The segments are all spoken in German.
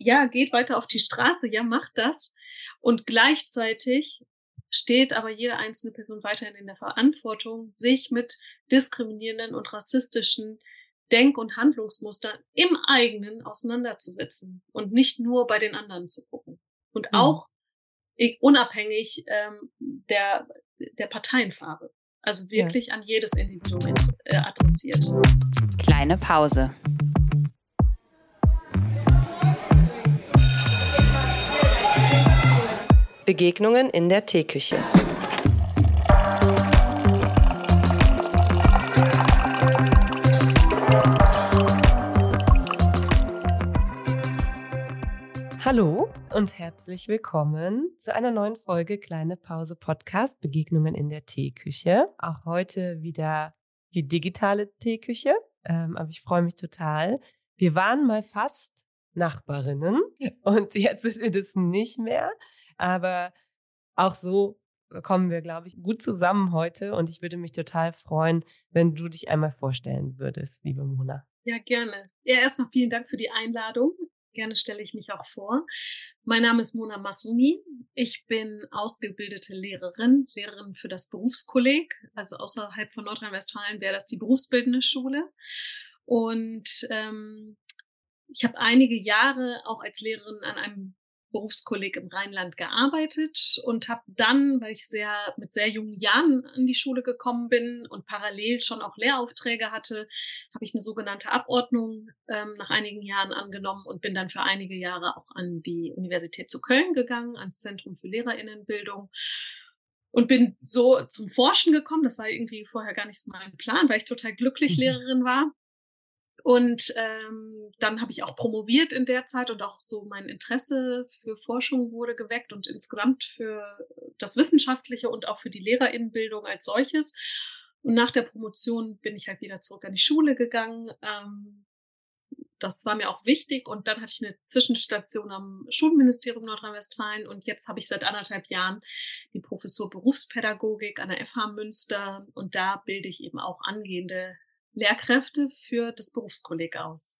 ja, geht weiter auf die Straße, ja, macht das. Und gleichzeitig steht aber jede einzelne Person weiterhin in der Verantwortung, sich mit diskriminierenden und rassistischen Denk- und Handlungsmustern im eigenen auseinanderzusetzen und nicht nur bei den anderen zu gucken. Und mhm. auch unabhängig ähm, der, der Parteienfarbe. Also wirklich ja. an jedes Individuum äh, adressiert. Kleine Pause. Begegnungen in der Teeküche. Hallo und herzlich willkommen zu einer neuen Folge Kleine Pause Podcast Begegnungen in der Teeküche. Auch heute wieder die digitale Teeküche, ähm, aber ich freue mich total. Wir waren mal fast Nachbarinnen und jetzt sind wir das nicht mehr. Aber auch so kommen wir, glaube ich, gut zusammen heute. Und ich würde mich total freuen, wenn du dich einmal vorstellen würdest, liebe Mona. Ja, gerne. Ja, erstmal vielen Dank für die Einladung. Gerne stelle ich mich auch vor. Mein Name ist Mona Masumi. Ich bin ausgebildete Lehrerin, Lehrerin für das Berufskolleg. Also außerhalb von Nordrhein-Westfalen wäre das die berufsbildende Schule. Und ähm, ich habe einige Jahre auch als Lehrerin an einem Berufskolleg im Rheinland gearbeitet und habe dann, weil ich sehr mit sehr jungen Jahren an die Schule gekommen bin und parallel schon auch Lehraufträge hatte, habe ich eine sogenannte Abordnung ähm, nach einigen Jahren angenommen und bin dann für einige Jahre auch an die Universität zu Köln gegangen, ans Zentrum für Lehrerinnenbildung und bin so zum Forschen gekommen. Das war irgendwie vorher gar nicht mein Plan, weil ich total glücklich mhm. Lehrerin war und ähm, dann habe ich auch promoviert in der Zeit und auch so mein Interesse für Forschung wurde geweckt und insgesamt für das Wissenschaftliche und auch für die Lehrerinnenbildung als solches. Und nach der Promotion bin ich halt wieder zurück an die Schule gegangen. Ähm, das war mir auch wichtig. Und dann hatte ich eine Zwischenstation am Schulministerium Nordrhein-Westfalen. Und jetzt habe ich seit anderthalb Jahren die Professur Berufspädagogik an der FH Münster. Und da bilde ich eben auch angehende Lehrkräfte für das Berufskolleg aus.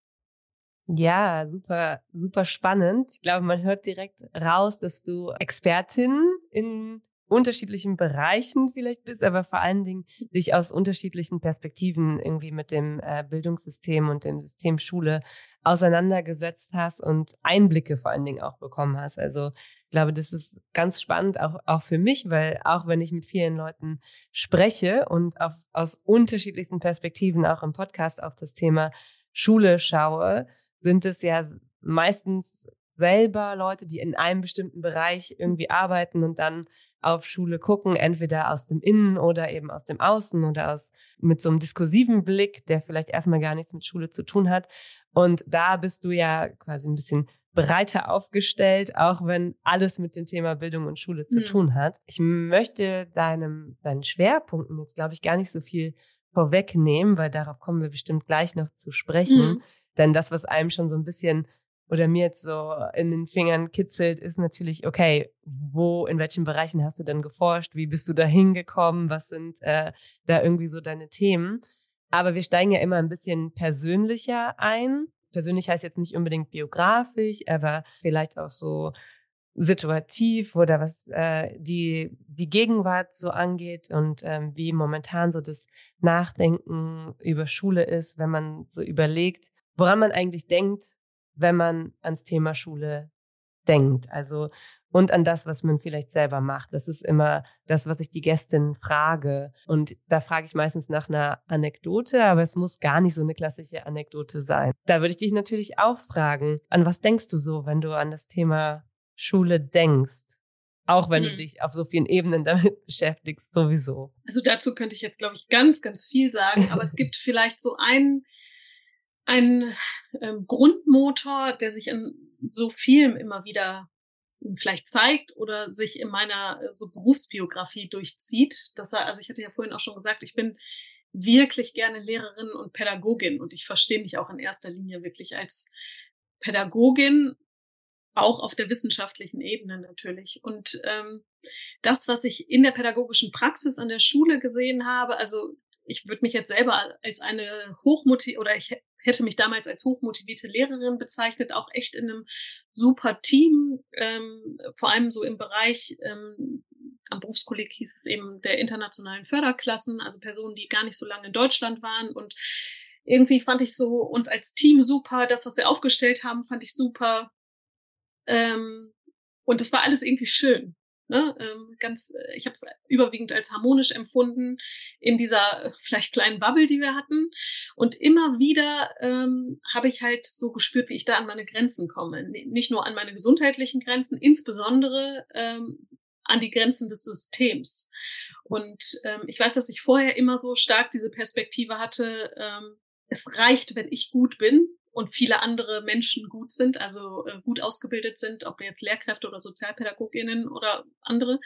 Ja, super, super spannend. Ich glaube, man hört direkt raus, dass du Expertin in unterschiedlichen Bereichen vielleicht bist, aber vor allen Dingen dich aus unterschiedlichen Perspektiven irgendwie mit dem äh, Bildungssystem und dem System Schule auseinandergesetzt hast und Einblicke vor allen Dingen auch bekommen hast. Also ich glaube, das ist ganz spannend, auch, auch für mich, weil auch wenn ich mit vielen Leuten spreche und auf, aus unterschiedlichsten Perspektiven auch im Podcast auf das Thema Schule schaue, sind es ja meistens selber Leute, die in einem bestimmten Bereich irgendwie arbeiten und dann auf Schule gucken, entweder aus dem Innen oder eben aus dem Außen oder aus mit so einem diskursiven Blick, der vielleicht erstmal gar nichts mit Schule zu tun hat. Und da bist du ja quasi ein bisschen breiter aufgestellt, auch wenn alles mit dem Thema Bildung und Schule zu mhm. tun hat. Ich möchte deinem, deinen Schwerpunkten jetzt, glaube ich, gar nicht so viel vorwegnehmen, weil darauf kommen wir bestimmt gleich noch zu sprechen. Mhm. Denn das, was einem schon so ein bisschen oder mir jetzt so in den Fingern kitzelt, ist natürlich, okay, wo, in welchen Bereichen hast du denn geforscht? Wie bist du da hingekommen? Was sind äh, da irgendwie so deine Themen? Aber wir steigen ja immer ein bisschen persönlicher ein persönlich heißt jetzt nicht unbedingt biografisch, aber vielleicht auch so situativ oder was äh, die, die Gegenwart so angeht und ähm, wie momentan so das Nachdenken über Schule ist, wenn man so überlegt, woran man eigentlich denkt, wenn man ans Thema Schule denkt. Also und an das, was man vielleicht selber macht. Das ist immer das, was ich die Gästin frage. Und da frage ich meistens nach einer Anekdote, aber es muss gar nicht so eine klassische Anekdote sein. Da würde ich dich natürlich auch fragen, an was denkst du so, wenn du an das Thema Schule denkst? Auch wenn mhm. du dich auf so vielen Ebenen damit beschäftigst, sowieso. Also dazu könnte ich jetzt, glaube ich, ganz, ganz viel sagen, aber es gibt vielleicht so einen, einen ähm, Grundmotor, der sich in so vielem immer wieder vielleicht zeigt oder sich in meiner äh, so Berufsbiografie durchzieht. Das also ich hatte ja vorhin auch schon gesagt, ich bin wirklich gerne Lehrerin und Pädagogin und ich verstehe mich auch in erster Linie wirklich als Pädagogin, auch auf der wissenschaftlichen Ebene natürlich. Und ähm, das, was ich in der pädagogischen Praxis an der Schule gesehen habe, also ich würde mich jetzt selber als eine hochmotivierte oder ich hätte mich damals als hochmotivierte Lehrerin bezeichnet, auch echt in einem super Team, ähm, vor allem so im Bereich, ähm, am Berufskolleg hieß es eben der internationalen Förderklassen, also Personen, die gar nicht so lange in Deutschland waren und irgendwie fand ich so uns als Team super, das, was wir aufgestellt haben, fand ich super. Ähm, und das war alles irgendwie schön. Ne? Ähm, ganz, äh, ich habe es überwiegend als harmonisch empfunden in dieser äh, vielleicht kleinen Bubble, die wir hatten. Und immer wieder ähm, habe ich halt so gespürt, wie ich da an meine Grenzen komme. Nicht nur an meine gesundheitlichen Grenzen, insbesondere ähm, an die Grenzen des Systems. Und ähm, ich weiß, dass ich vorher immer so stark diese Perspektive hatte, ähm, es reicht, wenn ich gut bin und viele andere Menschen gut sind, also äh, gut ausgebildet sind, ob jetzt Lehrkräfte oder Sozialpädagoginnen oder andere.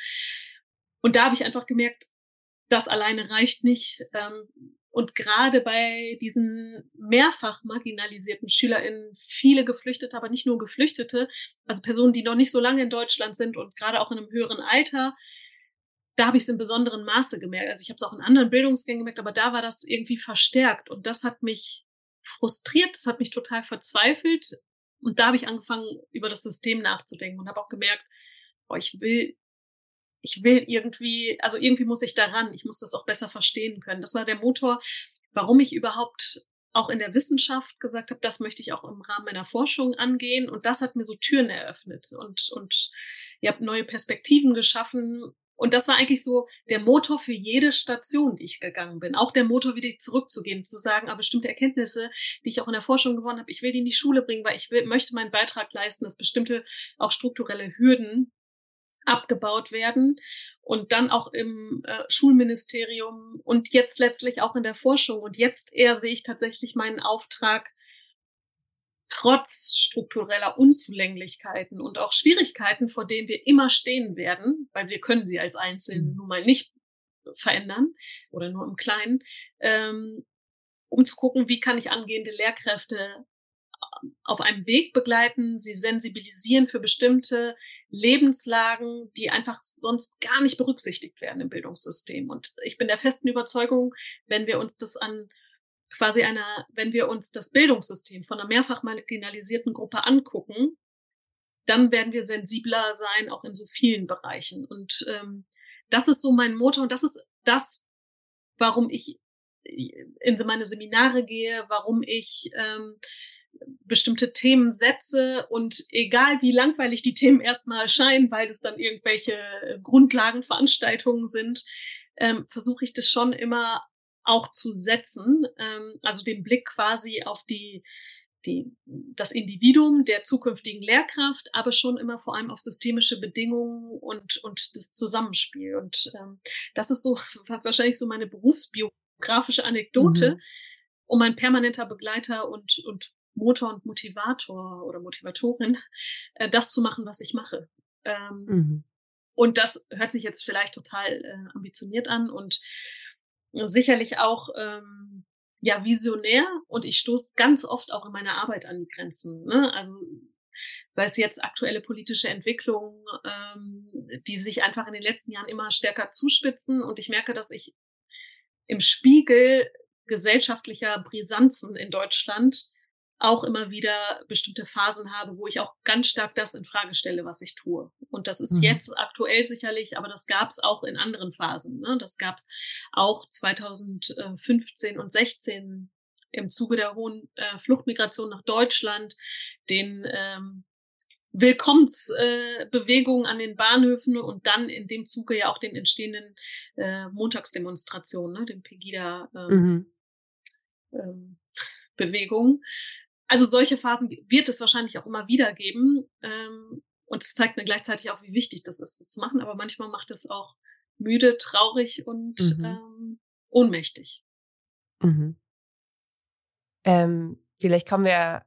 Und da habe ich einfach gemerkt, das alleine reicht nicht. Ähm, und gerade bei diesen mehrfach marginalisierten SchülerInnen, viele Geflüchtete, aber nicht nur Geflüchtete, also Personen, die noch nicht so lange in Deutschland sind und gerade auch in einem höheren Alter, da habe ich es in besonderem Maße gemerkt. Also ich habe es auch in anderen Bildungsgängen gemerkt, aber da war das irgendwie verstärkt. Und das hat mich frustriert, das hat mich total verzweifelt. Und da habe ich angefangen, über das System nachzudenken und habe auch gemerkt, boah, ich will, ich will irgendwie, also irgendwie muss ich daran, ich muss das auch besser verstehen können. Das war der Motor, warum ich überhaupt auch in der Wissenschaft gesagt habe, das möchte ich auch im Rahmen meiner Forschung angehen. Und das hat mir so Türen eröffnet und, und ihr habt neue Perspektiven geschaffen und das war eigentlich so der Motor für jede Station, die ich gegangen bin. Auch der Motor, wieder zurückzugehen, zu sagen, aber bestimmte Erkenntnisse, die ich auch in der Forschung gewonnen habe, ich will die in die Schule bringen, weil ich will, möchte meinen Beitrag leisten, dass bestimmte auch strukturelle Hürden abgebaut werden und dann auch im äh, Schulministerium und jetzt letztlich auch in der Forschung. Und jetzt eher sehe ich tatsächlich meinen Auftrag, trotz struktureller Unzulänglichkeiten und auch Schwierigkeiten, vor denen wir immer stehen werden, weil wir können sie als Einzelne mhm. nun mal nicht verändern oder nur im Kleinen, ähm, um zu gucken, wie kann ich angehende Lehrkräfte ähm, auf einem Weg begleiten, sie sensibilisieren für bestimmte Lebenslagen, die einfach sonst gar nicht berücksichtigt werden im Bildungssystem. Und ich bin der festen Überzeugung, wenn wir uns das an quasi einer, wenn wir uns das Bildungssystem von einer mehrfach marginalisierten Gruppe angucken, dann werden wir sensibler sein, auch in so vielen Bereichen. Und ähm, das ist so mein Motor und das ist das, warum ich in meine Seminare gehe, warum ich ähm, bestimmte Themen setze und egal wie langweilig die Themen erstmal erscheinen, weil es dann irgendwelche Grundlagenveranstaltungen sind, ähm, versuche ich das schon immer auch zu setzen, ähm, also den Blick quasi auf die, die, das Individuum der zukünftigen Lehrkraft, aber schon immer vor allem auf systemische Bedingungen und, und das Zusammenspiel. Und ähm, das ist so wahrscheinlich so meine berufsbiografische Anekdote, mhm. um ein permanenter Begleiter und, und Motor und Motivator oder Motivatorin, äh, das zu machen, was ich mache. Ähm, mhm. Und das hört sich jetzt vielleicht total äh, ambitioniert an und sicherlich auch ähm, ja visionär und ich stoße ganz oft auch in meiner Arbeit an die Grenzen. Ne? Also sei es jetzt aktuelle politische Entwicklungen, ähm, die sich einfach in den letzten Jahren immer stärker zuspitzen und ich merke, dass ich im Spiegel gesellschaftlicher Brisanzen in Deutschland auch immer wieder bestimmte Phasen habe, wo ich auch ganz stark das in Frage stelle, was ich tue. Und das ist mhm. jetzt aktuell sicherlich, aber das gab es auch in anderen Phasen. Ne? Das gab es auch 2015 und 16 im Zuge der hohen äh, Fluchtmigration nach Deutschland, den ähm, Willkommensbewegungen äh, an den Bahnhöfen und dann in dem Zuge ja auch den entstehenden äh, Montagsdemonstrationen, ne, den Pegida ähm, mhm. ähm, Bewegung. Also solche Phasen wird es wahrscheinlich auch immer wieder geben. Ähm, und es zeigt mir gleichzeitig auch, wie wichtig das ist, das zu machen. Aber manchmal macht es auch müde, traurig und mhm. ähm, ohnmächtig. Mhm. Ähm, vielleicht kommen wir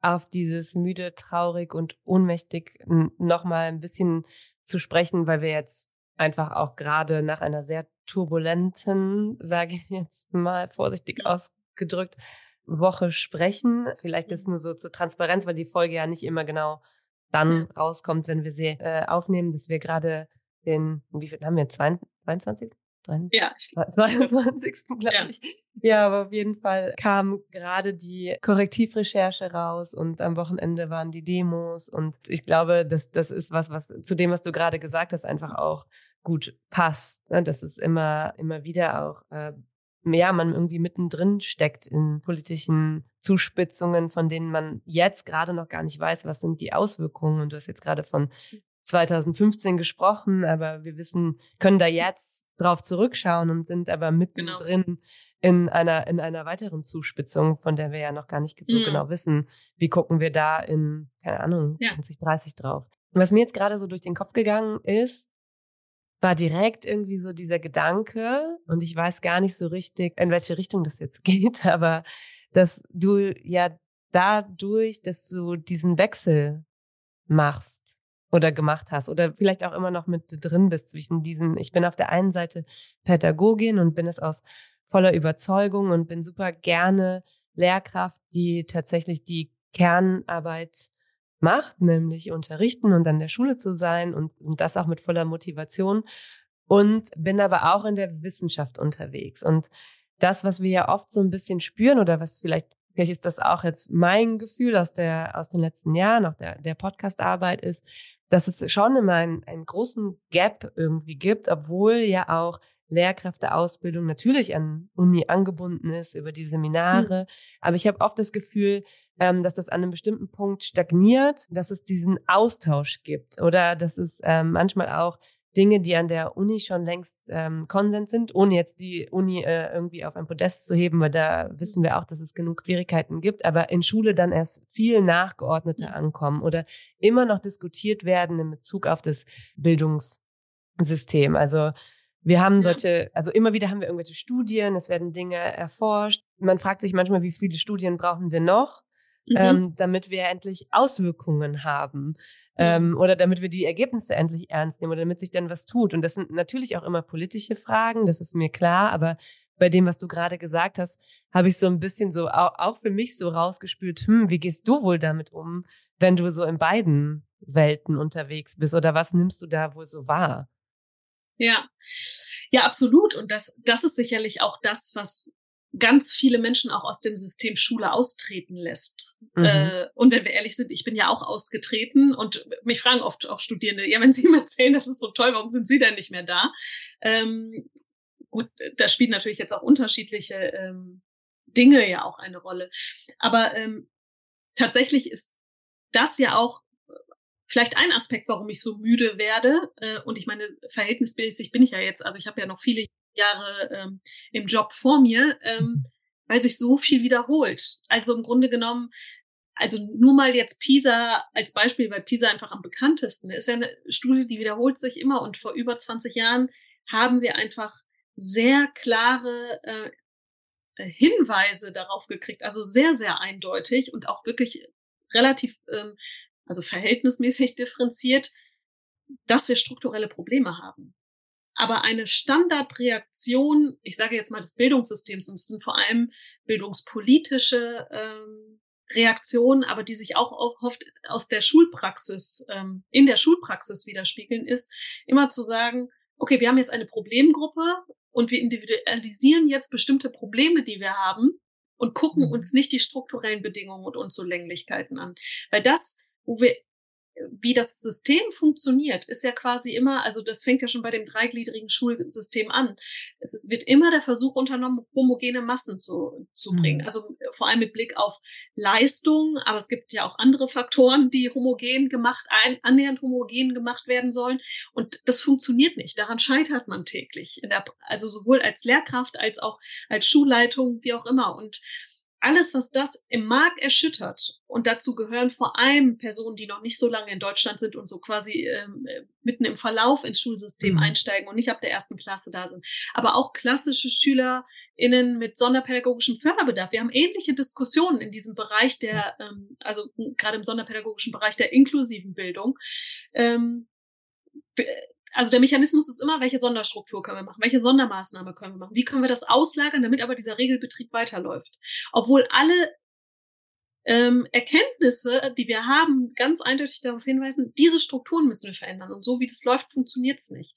auf dieses müde, traurig und ohnmächtig noch mal ein bisschen zu sprechen, weil wir jetzt einfach auch gerade nach einer sehr turbulenten, sage ich jetzt mal vorsichtig ausgedrückt, Woche sprechen. Vielleicht ist nur so zur Transparenz, weil die Folge ja nicht immer genau dann rauskommt, wenn wir sie äh, aufnehmen, dass wir gerade den, wie viel haben wir, 22? Ja, ich 22. glaube ja. ich. Ja, aber auf jeden Fall kam gerade die Korrektivrecherche raus und am Wochenende waren die Demos und ich glaube, das, das ist was, was zu dem, was du gerade gesagt hast, einfach auch gut passt. Ne? Dass es immer, immer wieder auch äh, ja, man irgendwie mittendrin steckt in politischen Zuspitzungen, von denen man jetzt gerade noch gar nicht weiß, was sind die Auswirkungen. Und du hast jetzt gerade von 2015 gesprochen, aber wir wissen, können da jetzt drauf zurückschauen und sind aber genau. mittendrin genau. in einer, in einer weiteren Zuspitzung, von der wir ja noch gar nicht so mhm. genau wissen. Wie gucken wir da in, keine Ahnung, ja. 2030 drauf? Was mir jetzt gerade so durch den Kopf gegangen ist, war direkt irgendwie so dieser Gedanke, und ich weiß gar nicht so richtig, in welche Richtung das jetzt geht, aber dass du ja dadurch, dass du diesen Wechsel machst oder gemacht hast oder vielleicht auch immer noch mit drin bist zwischen diesen, ich bin auf der einen Seite Pädagogin und bin es aus voller Überzeugung und bin super gerne Lehrkraft, die tatsächlich die Kernarbeit macht, nämlich unterrichten und an der Schule zu sein und, und das auch mit voller Motivation. Und bin aber auch in der Wissenschaft unterwegs. Und das, was wir ja oft so ein bisschen spüren oder was vielleicht vielleicht ist das auch jetzt mein Gefühl aus der aus den letzten Jahren, auch der der Podcastarbeit ist, dass es schon immer einen, einen großen Gap irgendwie gibt, obwohl ja auch Lehrkräfteausbildung natürlich an Uni angebunden ist über die Seminare. Mhm. Aber ich habe oft das Gefühl, ähm, dass das an einem bestimmten Punkt stagniert, dass es diesen Austausch gibt oder dass es ähm, manchmal auch Dinge, die an der Uni schon längst ähm, Konsens sind, ohne jetzt die Uni äh, irgendwie auf ein Podest zu heben, weil da wissen wir auch, dass es genug Schwierigkeiten gibt, aber in Schule dann erst viel nachgeordneter ankommen oder immer noch diskutiert werden in Bezug auf das Bildungssystem. Also wir haben solche, also immer wieder haben wir irgendwelche Studien, es werden Dinge erforscht. Man fragt sich manchmal, wie viele Studien brauchen wir noch? Mhm. Ähm, damit wir endlich Auswirkungen haben ähm, oder damit wir die Ergebnisse endlich ernst nehmen oder damit sich dann was tut. Und das sind natürlich auch immer politische Fragen, das ist mir klar, aber bei dem, was du gerade gesagt hast, habe ich so ein bisschen so auch, auch für mich so rausgespürt, hm, wie gehst du wohl damit um, wenn du so in beiden Welten unterwegs bist oder was nimmst du da wohl so wahr? Ja, ja, absolut. Und das, das ist sicherlich auch das, was ganz viele Menschen auch aus dem System Schule austreten lässt. Mhm. Äh, und wenn wir ehrlich sind, ich bin ja auch ausgetreten und mich fragen oft auch Studierende, ja, wenn sie mir erzählen, das ist so toll, warum sind sie denn nicht mehr da? Ähm, gut, da spielen natürlich jetzt auch unterschiedliche ähm, Dinge ja auch eine Rolle. Aber ähm, tatsächlich ist das ja auch vielleicht ein Aspekt, warum ich so müde werde. Äh, und ich meine, verhältnismäßig bin ich ja jetzt, also ich habe ja noch viele Jahre ähm, im Job vor mir, ähm, mhm. weil sich so viel wiederholt. Also im Grunde genommen, also nur mal jetzt Pisa als Beispiel, weil Pisa einfach am bekanntesten ist, ja eine Studie, die wiederholt sich immer und vor über 20 Jahren haben wir einfach sehr klare äh, Hinweise darauf gekriegt, also sehr, sehr eindeutig und auch wirklich relativ, ähm, also verhältnismäßig differenziert, dass wir strukturelle Probleme haben aber eine Standardreaktion, ich sage jetzt mal des Bildungssystems, und es sind vor allem bildungspolitische ähm, Reaktionen, aber die sich auch oft aus der Schulpraxis, ähm, in der Schulpraxis widerspiegeln, ist immer zu sagen, okay, wir haben jetzt eine Problemgruppe und wir individualisieren jetzt bestimmte Probleme, die wir haben und gucken mhm. uns nicht die strukturellen Bedingungen und Unzulänglichkeiten an. Weil das, wo wir wie das System funktioniert, ist ja quasi immer, also das fängt ja schon bei dem dreigliedrigen Schulsystem an. Es wird immer der Versuch unternommen, homogene Massen zu, zu bringen. Mhm. Also äh, vor allem mit Blick auf Leistung, aber es gibt ja auch andere Faktoren, die homogen gemacht, ein, annähernd homogen gemacht werden sollen. Und das funktioniert nicht. Daran scheitert man täglich. Der, also sowohl als Lehrkraft als auch als Schulleitung, wie auch immer. Und alles, was das im Markt erschüttert, und dazu gehören vor allem Personen, die noch nicht so lange in Deutschland sind und so quasi ähm, mitten im Verlauf ins Schulsystem mhm. einsteigen und nicht ab der ersten Klasse da sind, aber auch klassische SchülerInnen mit sonderpädagogischem Förderbedarf. Wir haben ähnliche Diskussionen in diesem Bereich der, ähm, also gerade im sonderpädagogischen Bereich der inklusiven Bildung. Ähm, also der Mechanismus ist immer, welche Sonderstruktur können wir machen, welche Sondermaßnahme können wir machen, wie können wir das auslagern, damit aber dieser Regelbetrieb weiterläuft. Obwohl alle ähm, Erkenntnisse, die wir haben, ganz eindeutig darauf hinweisen, diese Strukturen müssen wir verändern. Und so wie das läuft, funktioniert es nicht.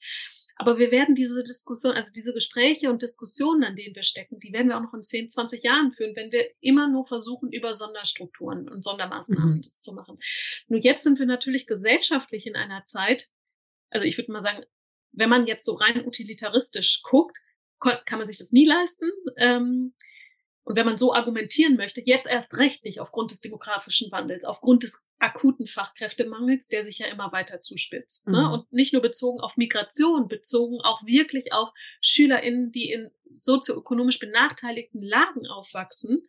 Aber wir werden diese Diskussion, also diese Gespräche und Diskussionen, an denen wir stecken, die werden wir auch noch in 10, 20 Jahren führen, wenn wir immer nur versuchen, über Sonderstrukturen und Sondermaßnahmen mhm. das zu machen. Nur jetzt sind wir natürlich gesellschaftlich in einer Zeit, also ich würde mal sagen, wenn man jetzt so rein utilitaristisch guckt, kann man sich das nie leisten. Ähm, und wenn man so argumentieren möchte, jetzt erst recht nicht aufgrund des demografischen Wandels, aufgrund des akuten Fachkräftemangels, der sich ja immer weiter zuspitzt. Ne? Mhm. Ne? Und nicht nur bezogen auf Migration, bezogen auch wirklich auf SchülerInnen, die in sozioökonomisch benachteiligten Lagen aufwachsen.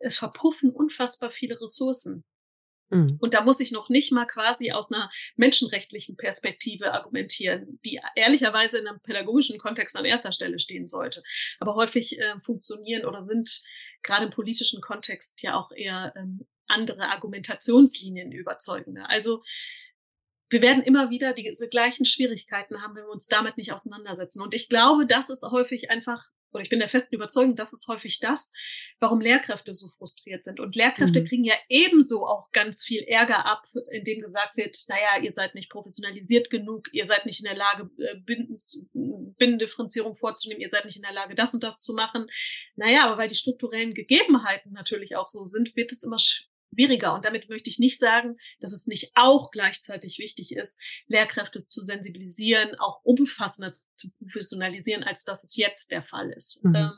Es verpuffen unfassbar viele Ressourcen. Mhm. Und da muss ich noch nicht mal quasi aus einer menschenrechtlichen Perspektive argumentieren, die ehrlicherweise in einem pädagogischen Kontext an erster Stelle stehen sollte. Aber häufig äh, funktionieren oder sind gerade im politischen Kontext ja auch eher ähm, andere Argumentationslinien überzeugender. Also wir werden immer wieder diese gleichen Schwierigkeiten haben, wenn wir uns damit nicht auseinandersetzen. Und ich glaube, das ist häufig einfach oder ich bin der festen Überzeugung, das ist häufig das, warum Lehrkräfte so frustriert sind. Und Lehrkräfte mhm. kriegen ja ebenso auch ganz viel Ärger ab, indem gesagt wird, naja, ihr seid nicht professionalisiert genug, ihr seid nicht in der Lage, äh, Binnendifferenzierung vorzunehmen, ihr seid nicht in der Lage, das und das zu machen. Naja, aber weil die strukturellen Gegebenheiten natürlich auch so sind, wird es immer schwieriger. Und damit möchte ich nicht sagen, dass es nicht auch gleichzeitig wichtig ist, Lehrkräfte zu sensibilisieren, auch umfassender zu professionalisieren, als dass es jetzt der Fall ist. Mhm. Ähm,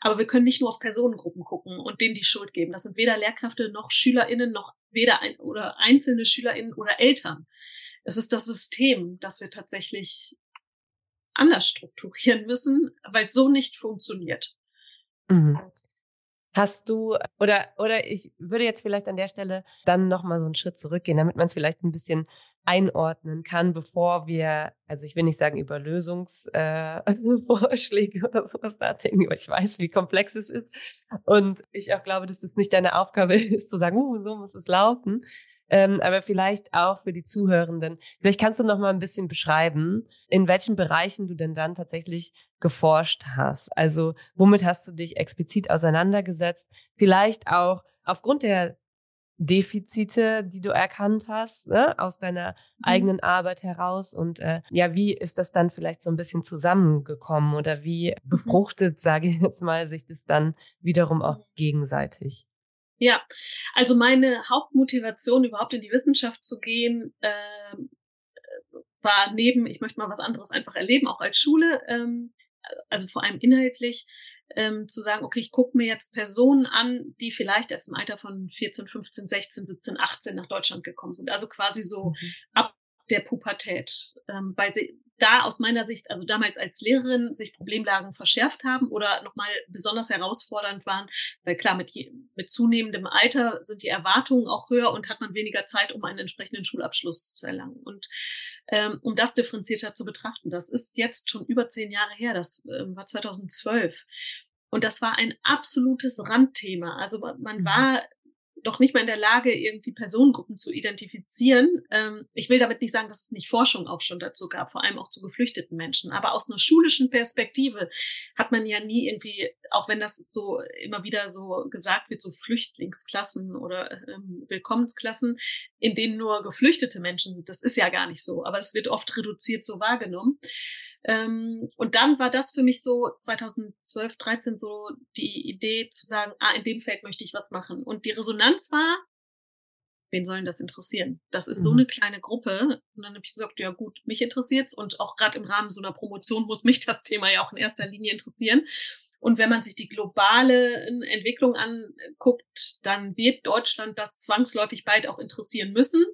aber wir können nicht nur auf Personengruppen gucken und denen die Schuld geben. Das sind weder Lehrkräfte noch SchülerInnen noch weder ein, oder einzelne SchülerInnen oder Eltern. Es ist das System, das wir tatsächlich anders strukturieren müssen, weil es so nicht funktioniert. Mhm. Hast du oder oder ich würde jetzt vielleicht an der Stelle dann noch mal so einen Schritt zurückgehen, damit man es vielleicht ein bisschen einordnen kann, bevor wir, also ich will nicht sagen über Lösungsvorschläge äh, oder sowas nachdenken, weil ich weiß, wie komplex es ist. Und ich auch glaube, dass es nicht deine Aufgabe ist zu sagen, uh, so muss es laufen, ähm, aber vielleicht auch für die Zuhörenden. Vielleicht kannst du noch mal ein bisschen beschreiben, in welchen Bereichen du denn dann tatsächlich geforscht hast. Also womit hast du dich explizit auseinandergesetzt? Vielleicht auch aufgrund der Defizite, die du erkannt hast, ne, aus deiner mhm. eigenen Arbeit heraus. Und äh, ja, wie ist das dann vielleicht so ein bisschen zusammengekommen oder wie mhm. befruchtet, sage ich jetzt mal, sich das dann wiederum auch mhm. gegenseitig? Ja, also meine Hauptmotivation, überhaupt in die Wissenschaft zu gehen, äh, war neben, ich möchte mal was anderes einfach erleben, auch als Schule, ähm, also vor allem inhaltlich, ähm, zu sagen, okay, ich gucke mir jetzt Personen an, die vielleicht erst im Alter von 14, 15, 16, 17, 18 nach Deutschland gekommen sind. Also quasi so mhm. ab der Pubertät, ähm, weil sie da aus meiner Sicht, also damals als Lehrerin, sich Problemlagen verschärft haben oder nochmal besonders herausfordernd waren, weil klar, mit, je, mit zunehmendem Alter sind die Erwartungen auch höher und hat man weniger Zeit, um einen entsprechenden Schulabschluss zu erlangen. Und ähm, um das differenzierter zu betrachten, das ist jetzt schon über zehn Jahre her, das äh, war 2012. Und das war ein absolutes Randthema. Also man mhm. war doch nicht mal in der Lage, irgendwie Personengruppen zu identifizieren. Ähm, ich will damit nicht sagen, dass es nicht Forschung auch schon dazu gab, vor allem auch zu geflüchteten Menschen. Aber aus einer schulischen Perspektive hat man ja nie irgendwie, auch wenn das so immer wieder so gesagt wird, so Flüchtlingsklassen oder ähm, Willkommensklassen, in denen nur geflüchtete Menschen sind. Das ist ja gar nicht so, aber es wird oft reduziert so wahrgenommen. Ähm, und dann war das für mich so 2012, 13 so die Idee zu sagen, ah, in dem Feld möchte ich was machen. Und die Resonanz war, wen sollen das interessieren? Das ist mhm. so eine kleine Gruppe. Und dann habe ich gesagt, ja gut, mich interessiert's und auch gerade im Rahmen so einer Promotion muss mich das Thema ja auch in erster Linie interessieren. Und wenn man sich die globale Entwicklung anguckt, dann wird Deutschland das zwangsläufig bald auch interessieren müssen.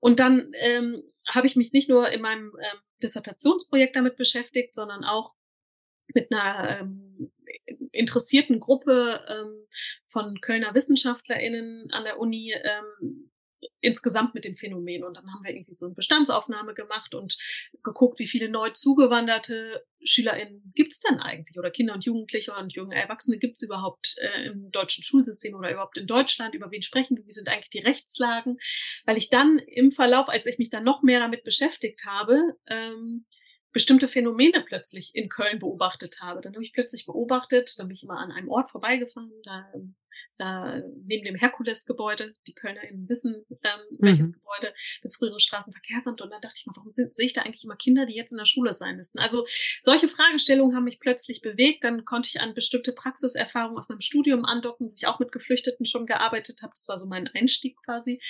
Und dann ähm, habe ich mich nicht nur in meinem ähm, Dissertationsprojekt damit beschäftigt, sondern auch mit einer ähm, interessierten Gruppe ähm, von Kölner WissenschaftlerInnen an der Uni ähm, insgesamt mit dem Phänomen. Und dann haben wir irgendwie so eine Bestandsaufnahme gemacht und geguckt, wie viele neu zugewanderte SchülerInnen gibt es denn eigentlich oder Kinder und Jugendliche und junge Erwachsene gibt es überhaupt äh, im deutschen Schulsystem oder überhaupt in Deutschland? Über wen sprechen wir? Wie sind eigentlich die Rechtslagen? Weil ich dann im Verlauf, als ich mich dann noch mehr damit beschäftigt habe, ähm, bestimmte Phänomene plötzlich in Köln beobachtet habe. Dann habe ich plötzlich beobachtet, dann bin ich immer an einem Ort vorbeigefahren, da, da neben dem Herkules-Gebäude, die KölnerInnen wissen, ähm, welches mhm. Gebäude, das frühere Straßenverkehrsamt. Und dann dachte ich mal, warum sehe ich da eigentlich immer Kinder, die jetzt in der Schule sein müssten? Also solche Fragestellungen haben mich plötzlich bewegt. Dann konnte ich an bestimmte Praxiserfahrungen aus meinem Studium andocken, wo ich auch mit Geflüchteten schon gearbeitet habe. Das war so mein Einstieg quasi.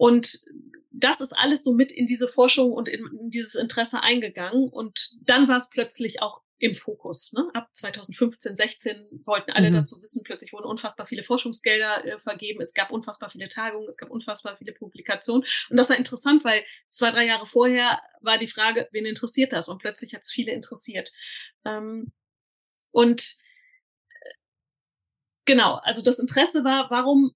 Und das ist alles so mit in diese Forschung und in, in dieses Interesse eingegangen. Und dann war es plötzlich auch im Fokus. Ne? Ab 2015, 16 wollten alle mhm. dazu wissen, plötzlich wurden unfassbar viele Forschungsgelder äh, vergeben, es gab unfassbar viele Tagungen, es gab unfassbar viele Publikationen. Und das war interessant, weil zwei, drei Jahre vorher war die Frage, wen interessiert das? Und plötzlich hat es viele interessiert. Ähm, und äh, genau, also das Interesse war, warum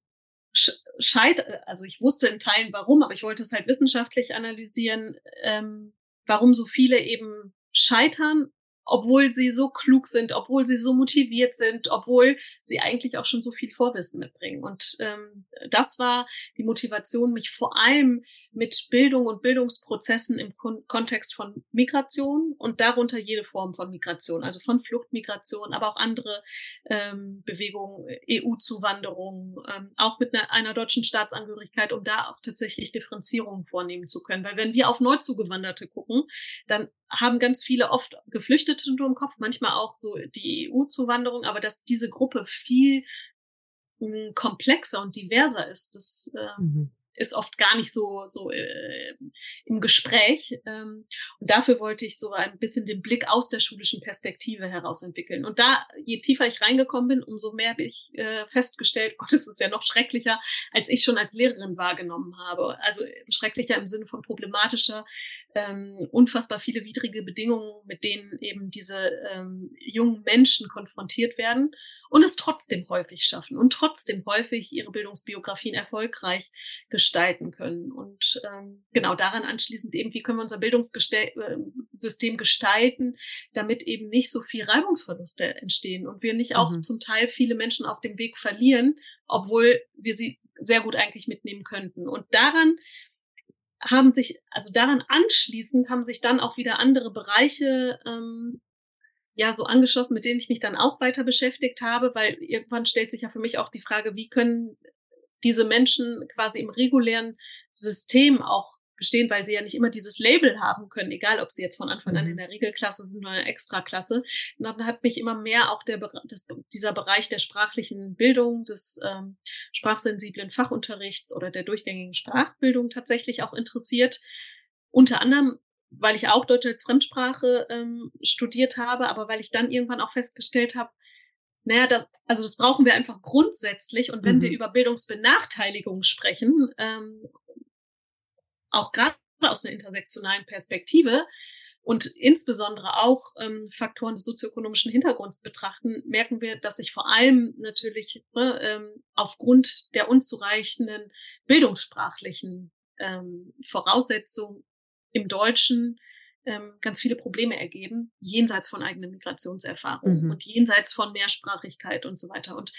scheit, also ich wusste in Teilen warum, aber ich wollte es halt wissenschaftlich analysieren, ähm, warum so viele eben scheitern obwohl sie so klug sind, obwohl sie so motiviert sind, obwohl sie eigentlich auch schon so viel Vorwissen mitbringen. Und ähm, das war die Motivation, mich vor allem mit Bildung und Bildungsprozessen im Kon Kontext von Migration und darunter jede Form von Migration, also von Fluchtmigration, aber auch andere ähm, Bewegungen, EU-Zuwanderung, ähm, auch mit einer, einer deutschen Staatsangehörigkeit, um da auch tatsächlich Differenzierungen vornehmen zu können. Weil wenn wir auf Neuzugewanderte gucken, dann haben ganz viele oft Geflüchtete nur im Kopf, manchmal auch so die EU-Zuwanderung, aber dass diese Gruppe viel hm, komplexer und diverser ist, das äh, mhm ist oft gar nicht so, so äh, im Gespräch. Ähm, und dafür wollte ich so ein bisschen den Blick aus der schulischen Perspektive heraus entwickeln. Und da, je tiefer ich reingekommen bin, umso mehr habe ich äh, festgestellt, Gott, es ist ja noch schrecklicher, als ich schon als Lehrerin wahrgenommen habe. Also schrecklicher im Sinne von problematischer, ähm, unfassbar viele widrige Bedingungen, mit denen eben diese ähm, jungen Menschen konfrontiert werden und es trotzdem häufig schaffen und trotzdem häufig ihre Bildungsbiografien erfolgreich gestalten können. Und ähm, genau daran anschließend eben, wie können wir unser Bildungssystem gestalten, damit eben nicht so viel Reibungsverluste entstehen und wir nicht auch mhm. zum Teil viele Menschen auf dem Weg verlieren, obwohl wir sie sehr gut eigentlich mitnehmen könnten. Und daran haben sich, also daran anschließend haben sich dann auch wieder andere Bereiche ähm, ja so angeschlossen, mit denen ich mich dann auch weiter beschäftigt habe, weil irgendwann stellt sich ja für mich auch die Frage, wie können diese Menschen quasi im regulären System auch bestehen, weil sie ja nicht immer dieses Label haben können, egal ob sie jetzt von Anfang an in mhm. der Regelklasse sind oder in der Extraklasse. Und dann hat mich immer mehr auch der, das, dieser Bereich der sprachlichen Bildung, des ähm, sprachsensiblen Fachunterrichts oder der durchgängigen Sprachbildung tatsächlich auch interessiert. Unter anderem weil ich auch Deutsch als Fremdsprache ähm, studiert habe, aber weil ich dann irgendwann auch festgestellt habe, naja, das, also das brauchen wir einfach grundsätzlich. Und wenn mhm. wir über Bildungsbenachteiligung sprechen, ähm, auch gerade aus einer intersektionalen Perspektive und insbesondere auch ähm, Faktoren des sozioökonomischen Hintergrunds betrachten, merken wir, dass sich vor allem natürlich ne, ähm, aufgrund der unzureichenden bildungssprachlichen ähm, Voraussetzungen im Deutschen ähm, ganz viele Probleme ergeben, jenseits von eigenen Migrationserfahrungen mhm. und jenseits von Mehrsprachigkeit und so weiter. Und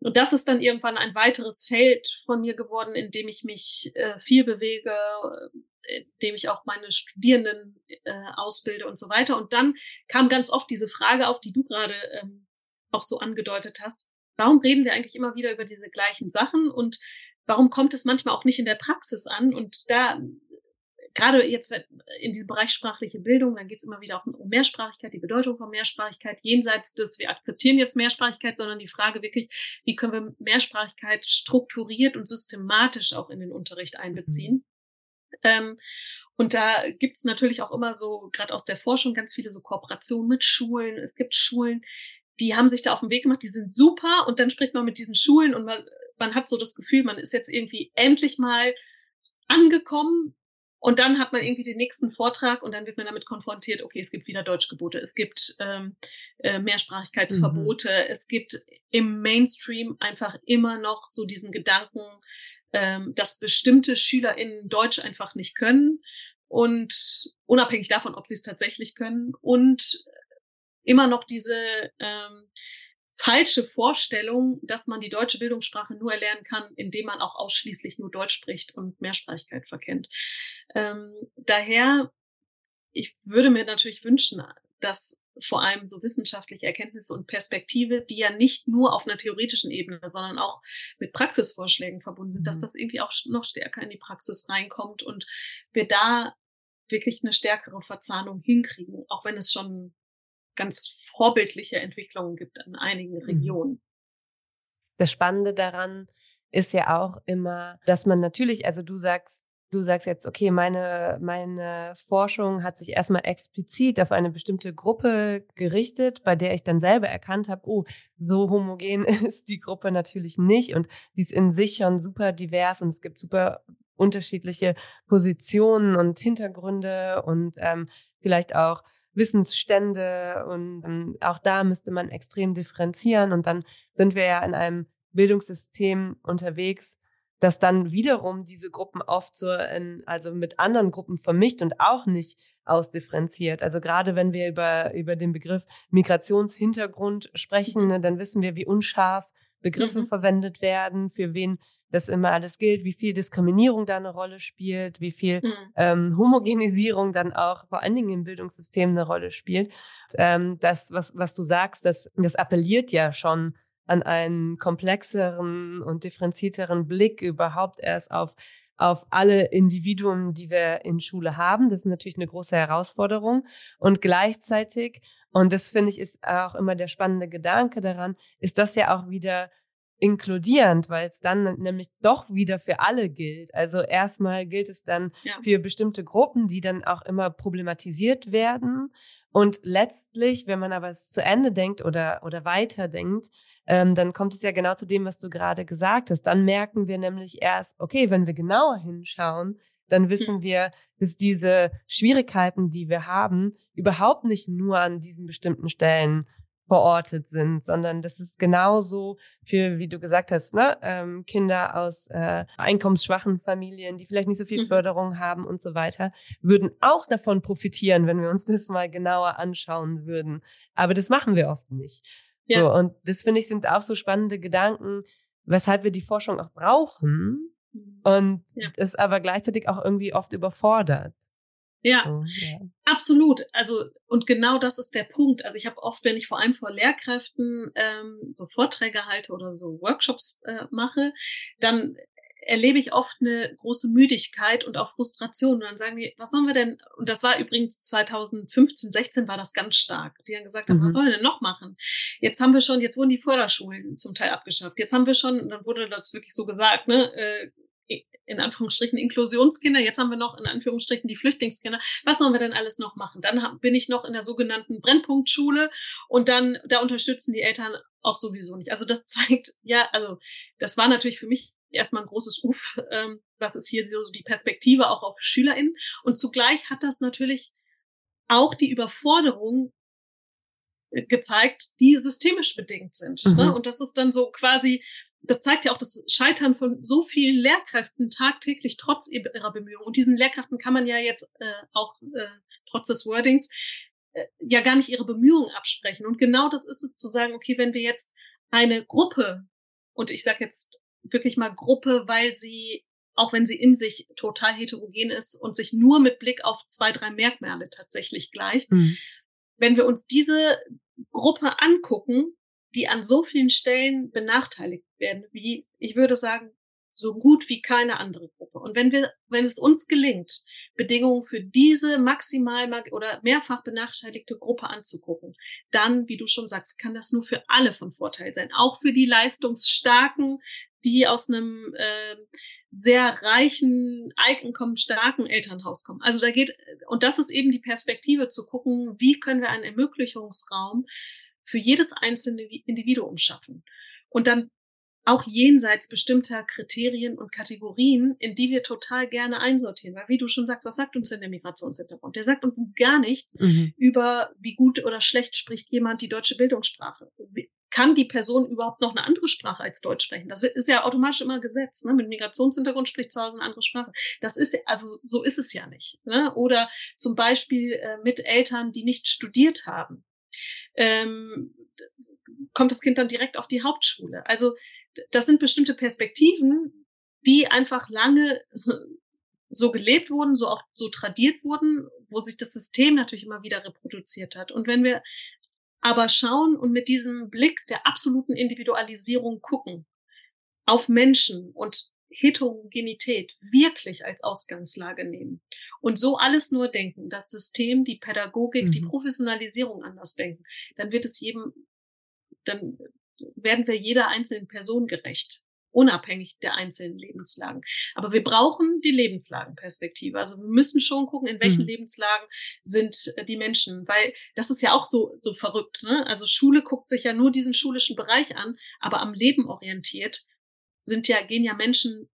und das ist dann irgendwann ein weiteres Feld von mir geworden, in dem ich mich äh, viel bewege, äh, in dem ich auch meine Studierenden äh, ausbilde und so weiter. Und dann kam ganz oft diese Frage auf, die du gerade ähm, auch so angedeutet hast. Warum reden wir eigentlich immer wieder über diese gleichen Sachen und warum kommt es manchmal auch nicht in der Praxis an? Und da gerade jetzt in diesem Bereich sprachliche Bildung, dann geht es immer wieder auch um Mehrsprachigkeit, die Bedeutung von Mehrsprachigkeit, jenseits des, wir akzeptieren jetzt Mehrsprachigkeit, sondern die Frage wirklich, wie können wir Mehrsprachigkeit strukturiert und systematisch auch in den Unterricht einbeziehen. Mhm. Ähm, und da gibt's natürlich auch immer so, gerade aus der Forschung, ganz viele so Kooperationen mit Schulen. Es gibt Schulen, die haben sich da auf den Weg gemacht, die sind super und dann spricht man mit diesen Schulen und man, man hat so das Gefühl, man ist jetzt irgendwie endlich mal angekommen und dann hat man irgendwie den nächsten Vortrag und dann wird man damit konfrontiert, okay, es gibt wieder Deutschgebote, es gibt ähm, äh, Mehrsprachigkeitsverbote, mhm. es gibt im Mainstream einfach immer noch so diesen Gedanken, ähm, dass bestimmte SchülerInnen Deutsch einfach nicht können und unabhängig davon, ob sie es tatsächlich können und immer noch diese ähm, falsche Vorstellung, dass man die deutsche Bildungssprache nur erlernen kann, indem man auch ausschließlich nur Deutsch spricht und Mehrsprachigkeit verkennt. Ähm, daher ich würde mir natürlich wünschen, dass vor allem so wissenschaftliche Erkenntnisse und Perspektive, die ja nicht nur auf einer theoretischen Ebene, sondern auch mit Praxisvorschlägen verbunden sind, mhm. dass das irgendwie auch noch stärker in die Praxis reinkommt und wir da wirklich eine stärkere Verzahnung hinkriegen, auch wenn es schon ganz vorbildliche Entwicklungen gibt in einigen mhm. Regionen. Das Spannende daran ist ja auch immer, dass man natürlich, also du sagst, du sagst jetzt, okay, meine, meine Forschung hat sich erstmal explizit auf eine bestimmte Gruppe gerichtet, bei der ich dann selber erkannt habe, oh, so homogen ist die Gruppe natürlich nicht und die ist in sich schon super divers und es gibt super unterschiedliche Positionen und Hintergründe und ähm, vielleicht auch Wissensstände und ähm, auch da müsste man extrem differenzieren und dann sind wir ja in einem Bildungssystem unterwegs, dass dann wiederum diese Gruppen oft so in, also mit anderen Gruppen vermischt und auch nicht ausdifferenziert. Also gerade wenn wir über, über den Begriff Migrationshintergrund sprechen, mhm. ne, dann wissen wir, wie unscharf Begriffe mhm. verwendet werden, für wen das immer alles gilt, wie viel Diskriminierung da eine Rolle spielt, wie viel mhm. ähm, Homogenisierung dann auch vor allen Dingen im Bildungssystem eine Rolle spielt. Ähm, das, was, was du sagst, das, das appelliert ja schon an einen komplexeren und differenzierteren Blick überhaupt erst auf auf alle Individuen, die wir in Schule haben. Das ist natürlich eine große Herausforderung. Und gleichzeitig, und das finde ich ist auch immer der spannende Gedanke daran, ist das ja auch wieder inkludierend, weil es dann nämlich doch wieder für alle gilt. Also erstmal gilt es dann ja. für bestimmte Gruppen, die dann auch immer problematisiert werden. Und letztlich, wenn man aber es zu Ende denkt oder, oder weiterdenkt, ähm, dann kommt es ja genau zu dem, was du gerade gesagt hast. Dann merken wir nämlich erst, okay, wenn wir genauer hinschauen, dann hm. wissen wir, dass diese Schwierigkeiten, die wir haben, überhaupt nicht nur an diesen bestimmten Stellen verortet sind, sondern das ist genauso für, wie du gesagt hast, ne, ähm, Kinder aus äh, einkommensschwachen Familien, die vielleicht nicht so viel mhm. Förderung haben und so weiter, würden auch davon profitieren, wenn wir uns das mal genauer anschauen würden. Aber das machen wir oft nicht. Ja. So, und das finde ich sind auch so spannende Gedanken, weshalb wir die Forschung auch brauchen mhm. und ja. es aber gleichzeitig auch irgendwie oft überfordert. Ja, so, ja, absolut. Also und genau das ist der Punkt. Also ich habe oft, wenn ich vor allem vor Lehrkräften ähm, so Vorträge halte oder so Workshops äh, mache, dann erlebe ich oft eine große Müdigkeit und auch Frustration. Und dann sagen die, was sollen wir denn? Und das war übrigens 2015, 16 war das ganz stark. Die haben gesagt, mhm. was sollen wir denn noch machen? Jetzt haben wir schon, jetzt wurden die Förderschulen zum Teil abgeschafft. Jetzt haben wir schon, dann wurde das wirklich so gesagt, ne, äh, in Anführungsstrichen Inklusionskinder, jetzt haben wir noch in Anführungsstrichen die Flüchtlingskinder. Was sollen wir denn alles noch machen? Dann bin ich noch in der sogenannten Brennpunktschule und dann, da unterstützen die Eltern auch sowieso nicht. Also das zeigt, ja, also das war natürlich für mich erstmal ein großes Uff, ähm, was ist hier so die Perspektive auch auf SchülerInnen. Und zugleich hat das natürlich auch die Überforderung äh, gezeigt, die systemisch bedingt sind. Ne? Mhm. Ne? Und das ist dann so quasi, das zeigt ja auch das Scheitern von so vielen Lehrkräften tagtäglich trotz ihrer Bemühungen. Und diesen Lehrkräften kann man ja jetzt äh, auch äh, trotz des Wordings äh, ja gar nicht ihre Bemühungen absprechen. Und genau das ist es zu sagen, okay, wenn wir jetzt eine Gruppe, und ich sage jetzt wirklich mal Gruppe, weil sie, auch wenn sie in sich total heterogen ist und sich nur mit Blick auf zwei, drei Merkmale tatsächlich gleicht, mhm. wenn wir uns diese Gruppe angucken, die an so vielen Stellen benachteiligt werden, wie ich würde sagen, so gut wie keine andere Gruppe. Und wenn wir, wenn es uns gelingt, Bedingungen für diese maximal oder mehrfach benachteiligte Gruppe anzugucken, dann, wie du schon sagst, kann das nur für alle von Vorteil sein. Auch für die leistungsstarken, die aus einem äh, sehr reichen, einkommensstarken Elternhaus kommen. Also da geht, und das ist eben die Perspektive zu gucken, wie können wir einen Ermöglichungsraum für jedes einzelne Individuum schaffen. Und dann auch jenseits bestimmter Kriterien und Kategorien, in die wir total gerne einsortieren. Weil wie du schon sagst, was sagt uns denn der Migrationshintergrund? Der sagt uns gar nichts mhm. über, wie gut oder schlecht spricht jemand die deutsche Bildungssprache. Kann die Person überhaupt noch eine andere Sprache als Deutsch sprechen? Das ist ja automatisch immer gesetzt. Ne? Mit Migrationshintergrund spricht zu Hause eine andere Sprache. Das ist also so ist es ja nicht. Ne? Oder zum Beispiel äh, mit Eltern, die nicht studiert haben ähm, kommt das Kind dann direkt auf die Hauptschule. Also das sind bestimmte Perspektiven, die einfach lange so gelebt wurden, so auch so tradiert wurden, wo sich das System natürlich immer wieder reproduziert hat. Und wenn wir aber schauen und mit diesem Blick der absoluten Individualisierung gucken auf Menschen und Heterogenität wirklich als Ausgangslage nehmen und so alles nur denken, das System, die Pädagogik, mhm. die Professionalisierung anders denken, dann wird es jedem, dann werden wir jeder einzelnen Person gerecht unabhängig der einzelnen Lebenslagen. Aber wir brauchen die Lebenslagenperspektive. Also wir müssen schon gucken, in welchen mhm. Lebenslagen sind äh, die Menschen, weil das ist ja auch so, so verrückt. Ne? Also Schule guckt sich ja nur diesen schulischen Bereich an, aber am Leben orientiert sind ja, gehen ja Menschen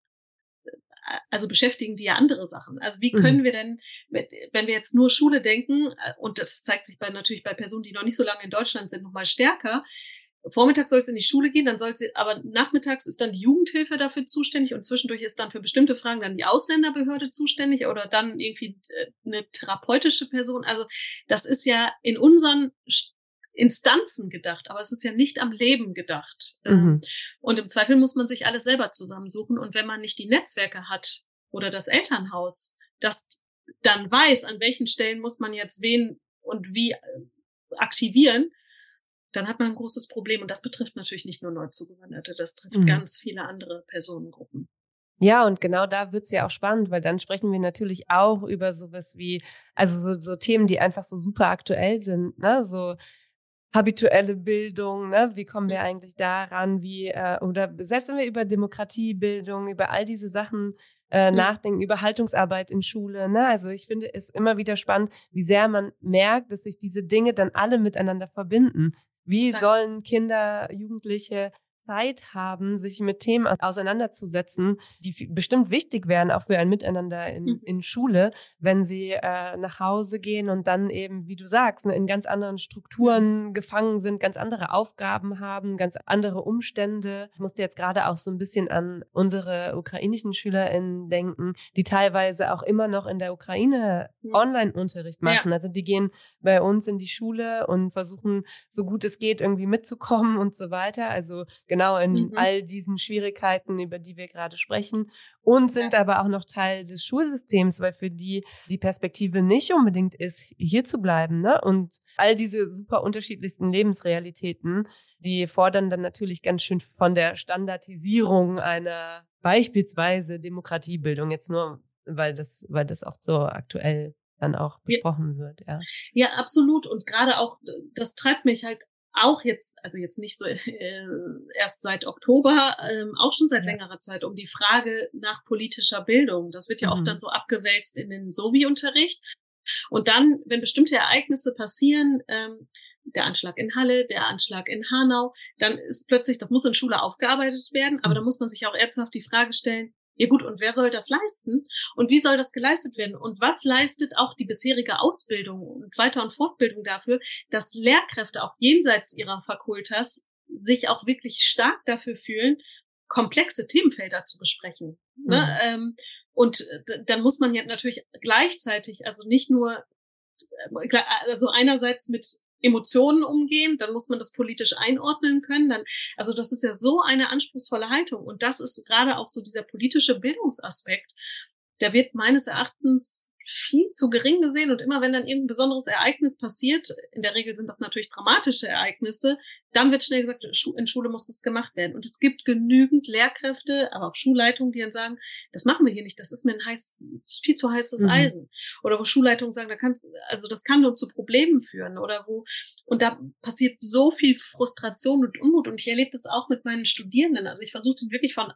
äh, also beschäftigen die ja andere Sachen. Also wie können mhm. wir denn, wenn wir jetzt nur Schule denken, äh, und das zeigt sich bei, natürlich bei Personen, die noch nicht so lange in Deutschland sind, nochmal stärker, Vormittags soll es in die Schule gehen, dann soll sie, aber nachmittags ist dann die Jugendhilfe dafür zuständig und zwischendurch ist dann für bestimmte Fragen dann die Ausländerbehörde zuständig oder dann irgendwie äh, eine therapeutische Person. Also das ist ja in unseren Instanzen gedacht, aber es ist ja nicht am Leben gedacht. Ähm, mhm. Und im Zweifel muss man sich alles selber zusammensuchen. Und wenn man nicht die Netzwerke hat oder das Elternhaus, das dann weiß, an welchen Stellen muss man jetzt wen und wie äh, aktivieren, dann hat man ein großes Problem. Und das betrifft natürlich nicht nur Neuzugewanderte, das trifft mhm. ganz viele andere Personengruppen. Ja, und genau da wird's ja auch spannend, weil dann sprechen wir natürlich auch über sowas wie, also so, so Themen, die einfach so super aktuell sind, ne? So habituelle Bildung, ne? Wie kommen wir eigentlich daran, wie, äh, oder selbst wenn wir über Demokratiebildung, über all diese Sachen äh, mhm. nachdenken, über Haltungsarbeit in Schule, ne? Also ich finde es immer wieder spannend, wie sehr man merkt, dass sich diese Dinge dann alle miteinander verbinden. Wie sollen Kinder, Jugendliche Zeit haben, sich mit Themen auseinanderzusetzen, die bestimmt wichtig wären, auch für ein Miteinander in, mhm. in Schule, wenn sie äh, nach Hause gehen und dann eben, wie du sagst, ne, in ganz anderen Strukturen mhm. gefangen sind, ganz andere Aufgaben haben, ganz andere Umstände. Ich musste jetzt gerade auch so ein bisschen an unsere ukrainischen SchülerInnen denken, die teilweise auch immer noch in der Ukraine mhm. Online-Unterricht machen. Ja. Also die gehen bei uns in die Schule und versuchen, so gut es geht, irgendwie mitzukommen und so weiter. Also genau in mhm. all diesen Schwierigkeiten, über die wir gerade sprechen und sind ja. aber auch noch Teil des Schulsystems, weil für die die Perspektive nicht unbedingt ist, hier zu bleiben. Ne? Und all diese super unterschiedlichsten Lebensrealitäten, die fordern dann natürlich ganz schön von der Standardisierung einer beispielsweise Demokratiebildung jetzt nur, weil das, weil das oft so aktuell dann auch besprochen ja. wird, ja. Ja, absolut. Und gerade auch, das treibt mich halt auch jetzt, also jetzt nicht so äh, erst seit Oktober, ähm, auch schon seit ja. längerer Zeit um die Frage nach politischer Bildung. Das wird ja mhm. oft dann so abgewälzt in den Sovi-Unterricht. Und dann, wenn bestimmte Ereignisse passieren, ähm, der Anschlag in Halle, der Anschlag in Hanau, dann ist plötzlich, das muss in Schule aufgearbeitet werden, aber mhm. da muss man sich auch ernsthaft die Frage stellen, ja gut, und wer soll das leisten? Und wie soll das geleistet werden? Und was leistet auch die bisherige Ausbildung und Weiter- und Fortbildung dafür, dass Lehrkräfte auch jenseits ihrer Fakultas sich auch wirklich stark dafür fühlen, komplexe Themenfelder zu besprechen. Ne? Mhm. Ne? Ähm, und äh, dann muss man ja natürlich gleichzeitig, also nicht nur, äh, also einerseits mit Emotionen umgehen, dann muss man das politisch einordnen können. Dann, also das ist ja so eine anspruchsvolle Haltung. Und das ist gerade auch so dieser politische Bildungsaspekt. Der wird meines Erachtens viel zu gering gesehen und immer wenn dann irgendein besonderes Ereignis passiert, in der Regel sind das natürlich dramatische Ereignisse, dann wird schnell gesagt, in Schule muss das gemacht werden. Und es gibt genügend Lehrkräfte, aber auch Schulleitungen, die dann sagen, das machen wir hier nicht, das ist mir ein heißes, viel zu heißes mhm. Eisen. Oder wo Schulleitungen sagen, da kann, also das kann nur zu Problemen führen. Oder wo, und da passiert so viel Frustration und Unmut. Und ich erlebe das auch mit meinen Studierenden. Also ich versuche den wirklich von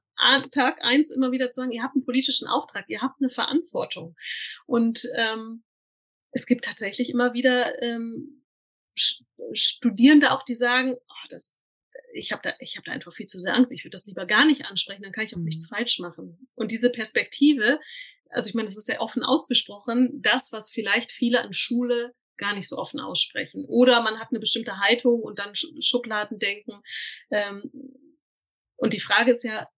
Tag eins immer wieder zu sagen, ihr habt einen politischen Auftrag, ihr habt eine Verantwortung. Und ähm, es gibt tatsächlich immer wieder ähm, Studierende auch, die sagen, oh, das, ich habe da, ich habe da einfach viel zu sehr Angst. Ich würde das lieber gar nicht ansprechen, dann kann ich auch mhm. nichts falsch machen. Und diese Perspektive, also ich meine, das ist ja offen ausgesprochen, das, was vielleicht viele an Schule gar nicht so offen aussprechen. Oder man hat eine bestimmte Haltung und dann Schubladen denken. Ähm, und die Frage ist ja,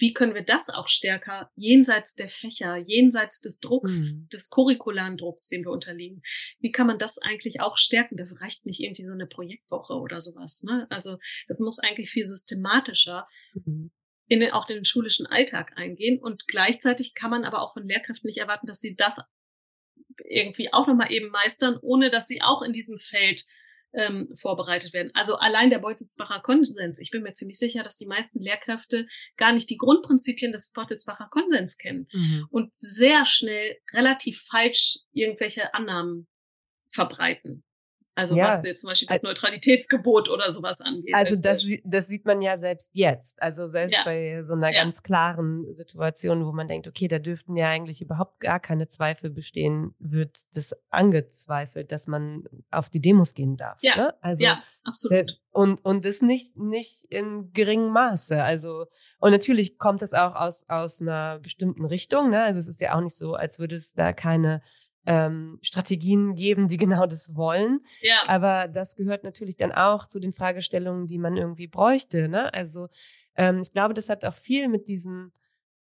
wie können wir das auch stärker jenseits der Fächer, jenseits des Drucks, mhm. des curricularen Drucks, dem wir unterliegen? Wie kann man das eigentlich auch stärken? Da reicht nicht irgendwie so eine Projektwoche oder sowas. Ne? Also das muss eigentlich viel systematischer mhm. in den, auch den schulischen Alltag eingehen. Und gleichzeitig kann man aber auch von Lehrkräften nicht erwarten, dass sie das irgendwie auch nochmal eben meistern, ohne dass sie auch in diesem Feld ähm, vorbereitet werden. Also allein der Beutelsbacher Konsens. Ich bin mir ziemlich sicher, dass die meisten Lehrkräfte gar nicht die Grundprinzipien des Beutelsbacher Konsens kennen mhm. und sehr schnell relativ falsch irgendwelche Annahmen verbreiten. Also ja. was jetzt zum Beispiel das Neutralitätsgebot oder sowas angeht. Also das, das sieht man ja selbst jetzt. Also selbst ja. bei so einer ja. ganz klaren Situation, wo man denkt, okay, da dürften ja eigentlich überhaupt gar keine Zweifel bestehen, wird das angezweifelt, dass man auf die Demos gehen darf. Ja, ne? also, ja absolut. Und, und das nicht, nicht in geringem Maße. Also, und natürlich kommt das auch aus, aus einer bestimmten Richtung. Ne? Also es ist ja auch nicht so, als würde es da keine ähm, Strategien geben, die genau das wollen. Ja. Aber das gehört natürlich dann auch zu den Fragestellungen, die man irgendwie bräuchte. Ne? Also ähm, ich glaube, das hat auch viel mit diesen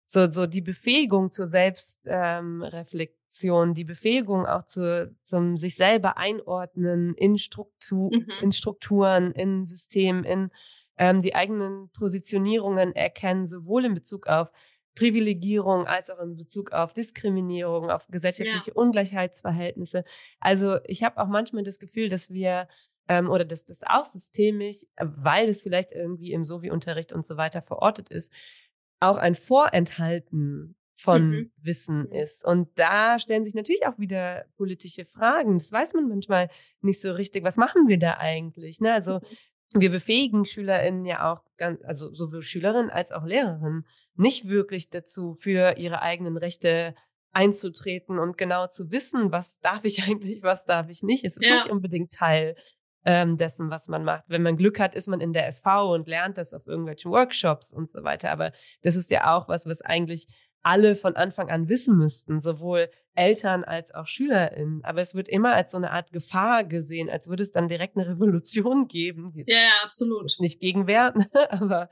so, so die Befähigung zur Selbstreflexion, ähm, die Befähigung auch zu, zum sich selber einordnen in, Struktur, mhm. in Strukturen, in Systemen, in ähm, die eigenen Positionierungen erkennen, sowohl in Bezug auf Privilegierung als auch in Bezug auf Diskriminierung, auf gesellschaftliche ja. Ungleichheitsverhältnisse. Also ich habe auch manchmal das Gefühl, dass wir ähm, oder dass das auch systemisch, weil es vielleicht irgendwie im Sovi-Unterricht und so weiter verortet ist, auch ein Vorenthalten von mhm. Wissen mhm. ist. Und da stellen sich natürlich auch wieder politische Fragen. Das weiß man manchmal nicht so richtig. Was machen wir da eigentlich? Ne? Also mhm wir befähigen SchülerInnen ja auch, ganz, also sowohl Schülerinnen als auch Lehrerinnen, nicht wirklich dazu, für ihre eigenen Rechte einzutreten und genau zu wissen, was darf ich eigentlich, was darf ich nicht. Es ist ja. nicht unbedingt Teil ähm, dessen, was man macht. Wenn man Glück hat, ist man in der SV und lernt das auf irgendwelchen Workshops und so weiter. Aber das ist ja auch was, was eigentlich alle von Anfang an wissen müssten, sowohl Eltern als auch SchülerInnen. Aber es wird immer als so eine Art Gefahr gesehen, als würde es dann direkt eine Revolution geben. Ja, ja, absolut. Nicht Gegenwehr, aber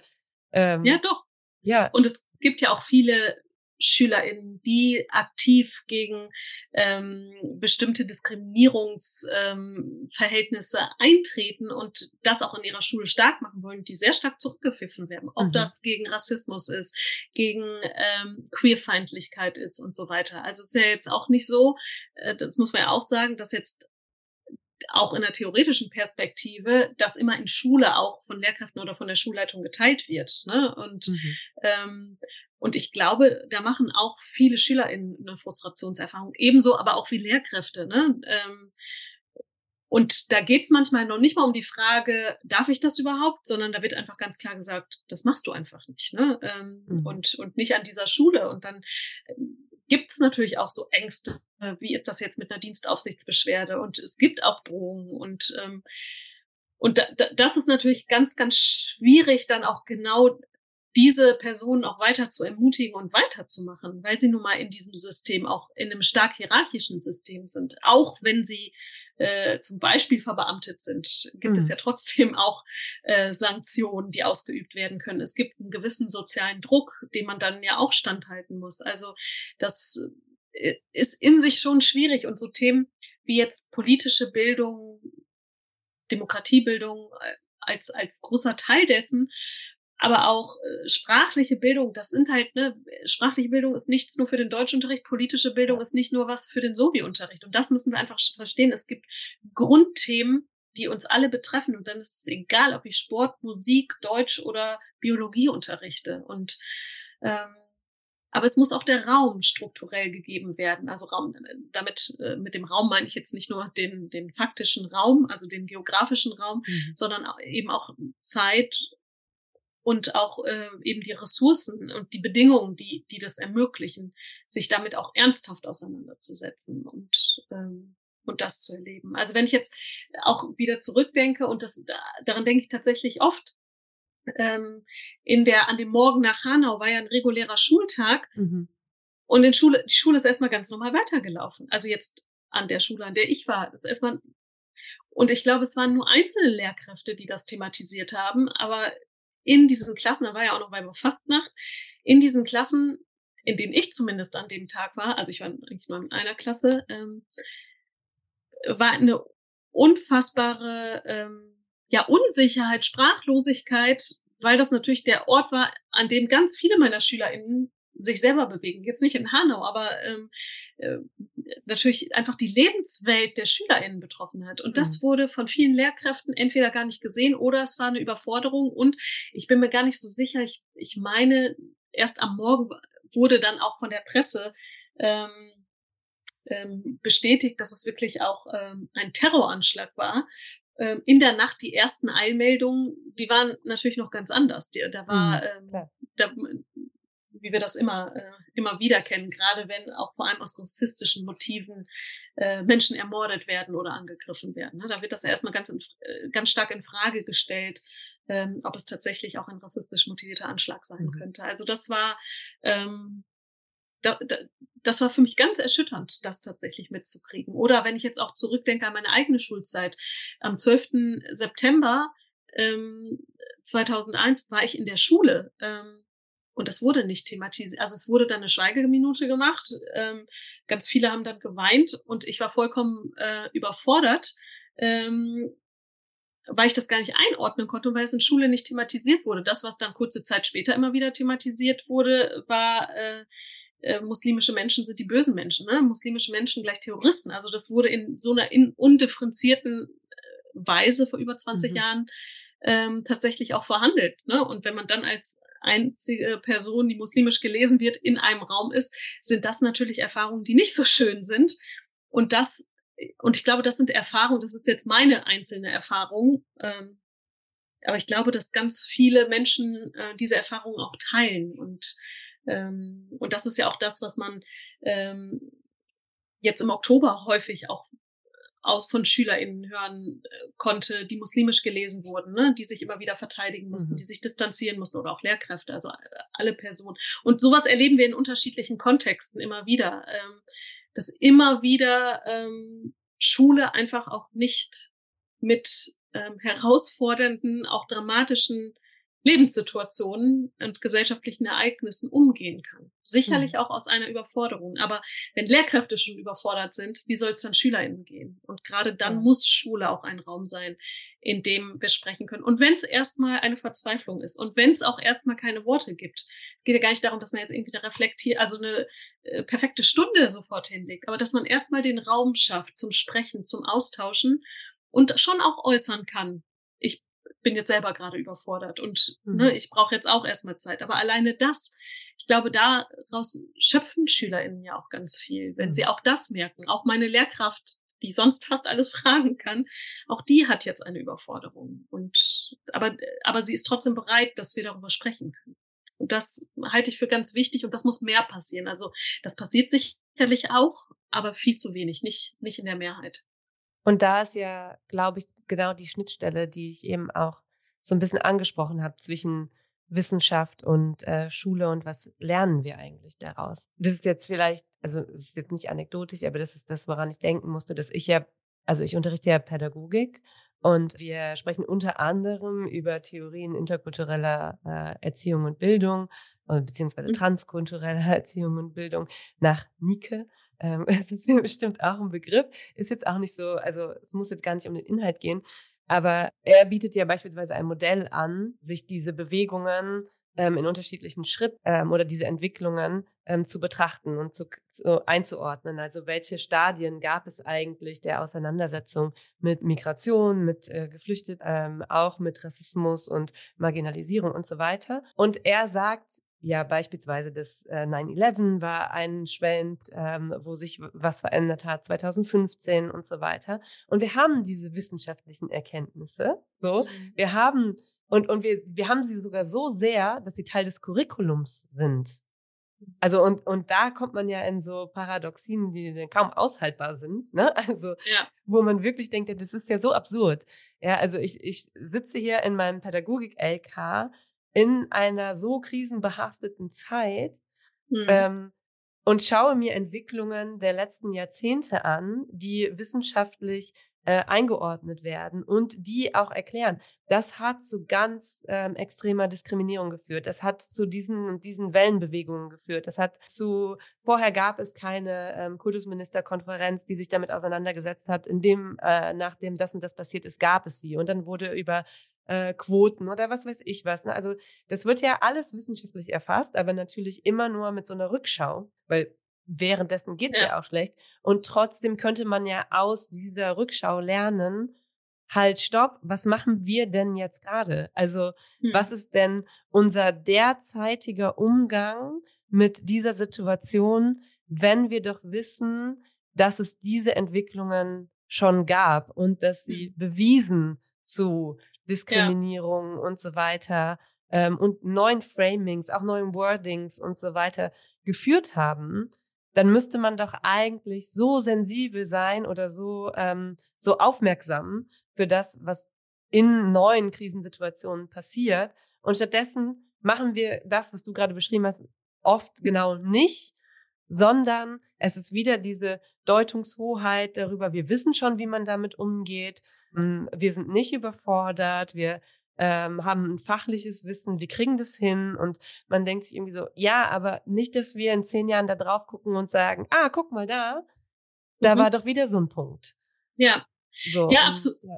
ähm, ja, doch. Ja. Und es gibt ja auch viele SchülerInnen, die aktiv gegen ähm, bestimmte Diskriminierungsverhältnisse ähm, eintreten und das auch in ihrer Schule stark machen wollen, die sehr stark zurückgepfiffen werden. Ob mhm. das gegen Rassismus ist, gegen ähm, Queerfeindlichkeit ist und so weiter. Also es ist ja jetzt auch nicht so, äh, das muss man ja auch sagen, dass jetzt auch in der theoretischen Perspektive, das immer in Schule auch von Lehrkräften oder von der Schulleitung geteilt wird. Ne? Und mhm. ähm, und ich glaube, da machen auch viele Schüler in eine Frustrationserfahrung. Ebenso aber auch viele Lehrkräfte. Ne? Ähm, und da geht's manchmal noch nicht mal um die Frage, darf ich das überhaupt, sondern da wird einfach ganz klar gesagt, das machst du einfach nicht. Ne? Ähm, mhm. und, und nicht an dieser Schule. Und dann ähm, gibt es natürlich auch so Ängste, wie ist das jetzt mit einer Dienstaufsichtsbeschwerde? Und es gibt auch Drohungen und ähm, und da, da, das ist natürlich ganz, ganz schwierig, dann auch genau diese Personen auch weiter zu ermutigen und weiterzumachen, weil sie nun mal in diesem System auch in einem stark hierarchischen System sind. Auch wenn sie äh, zum Beispiel verbeamtet sind, gibt mhm. es ja trotzdem auch äh, Sanktionen, die ausgeübt werden können. Es gibt einen gewissen sozialen Druck, dem man dann ja auch standhalten muss. Also das äh, ist in sich schon schwierig und so Themen wie jetzt politische Bildung, Demokratiebildung äh, als, als großer Teil dessen aber auch äh, sprachliche Bildung, das sind halt, ne, sprachliche Bildung ist nichts nur für den Deutschunterricht, politische Bildung ist nicht nur was für den Sobi-Unterricht. Und das müssen wir einfach verstehen. Es gibt Grundthemen, die uns alle betreffen. Und dann ist es egal, ob ich Sport, Musik, Deutsch oder Biologie unterrichte. Und ähm, aber es muss auch der Raum strukturell gegeben werden. Also Raum, damit, äh, mit dem Raum meine ich jetzt nicht nur den, den faktischen Raum, also den geografischen Raum, mhm. sondern eben auch Zeit und auch äh, eben die Ressourcen und die Bedingungen, die, die das ermöglichen, sich damit auch ernsthaft auseinanderzusetzen und, ähm, und das zu erleben. Also wenn ich jetzt auch wieder zurückdenke und das daran denke ich tatsächlich oft, ähm, in der an dem Morgen nach Hanau war ja ein regulärer Schultag mhm. und in Schule die Schule ist erstmal ganz normal weitergelaufen. Also jetzt an der Schule, an der ich war, ist erstmal und ich glaube, es waren nur einzelne Lehrkräfte, die das thematisiert haben, aber in diesen Klassen, da war ja auch noch Weiber Fastnacht, in diesen Klassen, in denen ich zumindest an dem Tag war, also ich war eigentlich nur in einer Klasse, ähm, war eine unfassbare ähm, ja, Unsicherheit, Sprachlosigkeit, weil das natürlich der Ort war, an dem ganz viele meiner SchülerInnen sich selber bewegen. Jetzt nicht in Hanau, aber ähm, äh, natürlich einfach die Lebenswelt der SchülerInnen betroffen hat. Und das mhm. wurde von vielen Lehrkräften entweder gar nicht gesehen oder es war eine Überforderung. Und ich bin mir gar nicht so sicher, ich, ich meine, erst am Morgen wurde dann auch von der Presse ähm, ähm, bestätigt, dass es wirklich auch ähm, ein Terroranschlag war. Ähm, in der Nacht die ersten Eilmeldungen, die waren natürlich noch ganz anders. Die, da war, mhm, ähm, da, wie wir das immer, äh, immer wieder kennen, gerade wenn auch vor allem aus rassistischen Motiven äh, Menschen ermordet werden oder angegriffen werden. Ne? Da wird das erstmal ganz, äh, ganz stark in Frage gestellt, ähm, ob es tatsächlich auch ein rassistisch motivierter Anschlag sein mhm. könnte. Also das war ähm, da, da, das war für mich ganz erschütternd, das tatsächlich mitzukriegen. Oder wenn ich jetzt auch zurückdenke an meine eigene Schulzeit, am 12. September ähm, 2001 war ich in der Schule ähm, und das wurde nicht thematisiert. Also es wurde dann eine Schweigeminute gemacht. Ähm, ganz viele haben dann geweint und ich war vollkommen äh, überfordert, ähm, weil ich das gar nicht einordnen konnte und weil es in Schule nicht thematisiert wurde. Das, was dann kurze Zeit später immer wieder thematisiert wurde, war äh, äh, muslimische Menschen sind die bösen Menschen, ne? muslimische Menschen gleich Terroristen. Also das wurde in so einer in undifferenzierten äh, Weise vor über 20 mhm. Jahren ähm, tatsächlich auch verhandelt. Ne? Und wenn man dann als einzige Person, die muslimisch gelesen wird, in einem Raum ist, sind das natürlich Erfahrungen, die nicht so schön sind. Und das, und ich glaube, das sind Erfahrungen, das ist jetzt meine einzelne Erfahrung. Ähm, aber ich glaube, dass ganz viele Menschen äh, diese Erfahrungen auch teilen. Und ähm, und das ist ja auch das, was man ähm, jetzt im Oktober häufig auch aus, von SchülerInnen hören äh, konnte, die muslimisch gelesen wurden, ne? die sich immer wieder verteidigen mussten, mhm. die sich distanzieren mussten oder auch Lehrkräfte, also äh, alle Personen. Und sowas erleben wir in unterschiedlichen Kontexten immer wieder, ähm, dass immer wieder ähm, Schule einfach auch nicht mit ähm, herausfordernden, auch dramatischen Lebenssituationen und gesellschaftlichen Ereignissen umgehen kann. Sicherlich mhm. auch aus einer Überforderung. Aber wenn Lehrkräfte schon überfordert sind, wie soll es dann SchülerInnen gehen? Und gerade dann mhm. muss Schule auch ein Raum sein, in dem wir sprechen können. Und wenn es erstmal eine Verzweiflung ist und wenn es auch erstmal keine Worte gibt, geht ja gar nicht darum, dass man jetzt irgendwie da reflektiert, also eine äh, perfekte Stunde sofort hinlegt, aber dass man erstmal den Raum schafft zum Sprechen, zum Austauschen und schon auch äußern kann, bin jetzt selber gerade überfordert und ne, mhm. ne, ich brauche jetzt auch erstmal Zeit. Aber alleine das, ich glaube, daraus schöpfen SchülerInnen ja auch ganz viel, wenn mhm. sie auch das merken. Auch meine Lehrkraft, die sonst fast alles fragen kann, auch die hat jetzt eine Überforderung. Und aber, aber sie ist trotzdem bereit, dass wir darüber sprechen können. Und das halte ich für ganz wichtig und das muss mehr passieren. Also das passiert sicherlich auch, aber viel zu wenig, nicht, nicht in der Mehrheit. Und da ist ja, glaube ich, genau die Schnittstelle, die ich eben auch so ein bisschen angesprochen habe zwischen Wissenschaft und äh, Schule und was lernen wir eigentlich daraus? Das ist jetzt vielleicht, also das ist jetzt nicht anekdotisch, aber das ist das, woran ich denken musste, dass ich ja, also ich unterrichte ja Pädagogik und wir sprechen unter anderem über Theorien interkultureller äh, Erziehung und Bildung, äh, beziehungsweise mhm. transkultureller Erziehung und Bildung nach Nike. Ähm, ist mir bestimmt auch ein Begriff. Ist jetzt auch nicht so, also es muss jetzt gar nicht um den Inhalt gehen. Aber er bietet ja beispielsweise ein Modell an, sich diese Bewegungen ähm, in unterschiedlichen Schritten ähm, oder diese Entwicklungen ähm, zu betrachten und zu, zu, einzuordnen. Also welche Stadien gab es eigentlich der Auseinandersetzung mit Migration, mit äh, Geflüchteten, ähm, auch mit Rassismus und Marginalisierung und so weiter. Und er sagt, ja, beispielsweise das äh, 9-11 war ein Schwellen, ähm, wo sich was verändert hat, 2015 und so weiter. Und wir haben diese wissenschaftlichen Erkenntnisse. So, mhm. wir haben und und wir wir haben sie sogar so sehr, dass sie Teil des Curriculums sind. Also und und da kommt man ja in so Paradoxien, die kaum aushaltbar sind, ne? Also ja. wo man wirklich denkt, ja, das ist ja so absurd. Ja, also ich ich sitze hier in meinem Pädagogik LK in einer so krisenbehafteten Zeit mhm. ähm, und schaue mir Entwicklungen der letzten Jahrzehnte an, die wissenschaftlich äh, eingeordnet werden und die auch erklären, das hat zu ganz ähm, extremer Diskriminierung geführt. Das hat zu diesen diesen Wellenbewegungen geführt. Das hat zu vorher gab es keine ähm, Kultusministerkonferenz, die sich damit auseinandergesetzt hat. In dem äh, nachdem das und das passiert ist, gab es sie und dann wurde über äh, Quoten oder was weiß ich was. Ne? Also das wird ja alles wissenschaftlich erfasst, aber natürlich immer nur mit so einer Rückschau, weil währenddessen geht's ja. ja auch schlecht. Und trotzdem könnte man ja aus dieser Rückschau lernen, halt, stopp, was machen wir denn jetzt gerade? Also, hm. was ist denn unser derzeitiger Umgang mit dieser Situation, wenn wir doch wissen, dass es diese Entwicklungen schon gab und dass sie hm. bewiesen zu Diskriminierung ja. und so weiter ähm, und neuen Framings, auch neuen Wordings und so weiter geführt haben, dann müsste man doch eigentlich so sensibel sein oder so, ähm, so aufmerksam für das, was in neuen Krisensituationen passiert. Und stattdessen machen wir das, was du gerade beschrieben hast, oft genau nicht, sondern es ist wieder diese Deutungshoheit darüber, wir wissen schon, wie man damit umgeht, wir sind nicht überfordert, wir ähm, haben ein fachliches Wissen, wir kriegen das hin und man denkt sich irgendwie so, ja, aber nicht, dass wir in zehn Jahren da drauf gucken und sagen, ah, guck mal da, da mhm. war doch wieder so ein Punkt. Ja. So, ja, absolut. Ja.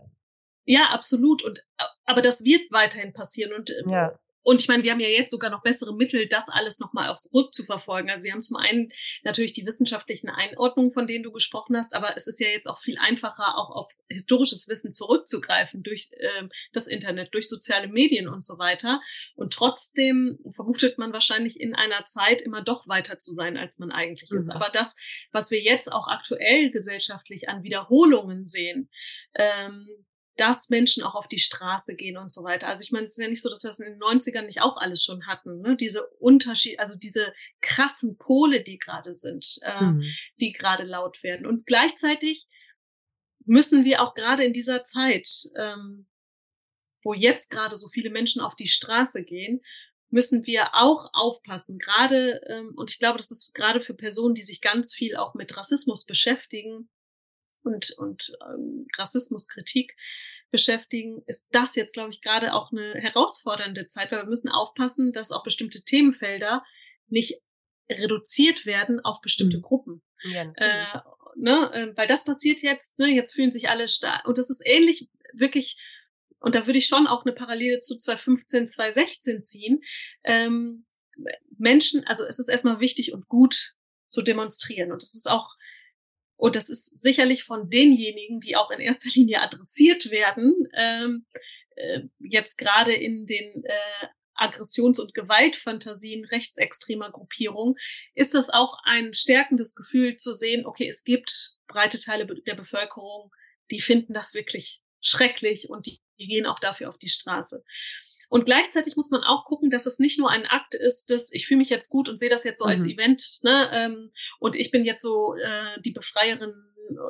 ja. absolut. Und aber das wird weiterhin passieren und ähm, ja. Und ich meine, wir haben ja jetzt sogar noch bessere Mittel, das alles nochmal auch zurückzuverfolgen. Also wir haben zum einen natürlich die wissenschaftlichen Einordnungen, von denen du gesprochen hast, aber es ist ja jetzt auch viel einfacher, auch auf historisches Wissen zurückzugreifen durch äh, das Internet, durch soziale Medien und so weiter. Und trotzdem vermutet man wahrscheinlich in einer Zeit immer doch weiter zu sein, als man eigentlich mhm. ist. Aber das, was wir jetzt auch aktuell gesellschaftlich an Wiederholungen sehen, ähm, dass Menschen auch auf die Straße gehen und so weiter. Also ich meine, es ist ja nicht so, dass wir es in den 90ern nicht auch alles schon hatten. Ne? Diese Unterschied, also diese krassen Pole, die gerade sind, äh, mhm. die gerade laut werden. Und gleichzeitig müssen wir auch gerade in dieser Zeit, ähm, wo jetzt gerade so viele Menschen auf die Straße gehen, müssen wir auch aufpassen. Gerade, ähm, und ich glaube, das ist gerade für Personen, die sich ganz viel auch mit Rassismus beschäftigen, und, und ähm, Rassismuskritik beschäftigen, ist das jetzt, glaube ich, gerade auch eine herausfordernde Zeit, weil wir müssen aufpassen, dass auch bestimmte Themenfelder nicht reduziert werden auf bestimmte mhm. Gruppen. Ja, äh, ne, äh, weil das passiert jetzt, ne, jetzt fühlen sich alle stark. Und das ist ähnlich wirklich, und da würde ich schon auch eine Parallele zu 2015, 2016 ziehen. Ähm, Menschen, also es ist erstmal wichtig und gut zu demonstrieren. Und es ist auch und das ist sicherlich von denjenigen, die auch in erster Linie adressiert werden, ähm, äh, jetzt gerade in den äh, Aggressions- und Gewaltfantasien rechtsextremer Gruppierungen, ist das auch ein stärkendes Gefühl zu sehen, okay, es gibt breite Teile der Bevölkerung, die finden das wirklich schrecklich und die, die gehen auch dafür auf die Straße. Und gleichzeitig muss man auch gucken, dass es nicht nur ein Akt ist, dass ich fühle mich jetzt gut und sehe das jetzt so mhm. als Event, ne? Ähm, und ich bin jetzt so äh, die Befreierin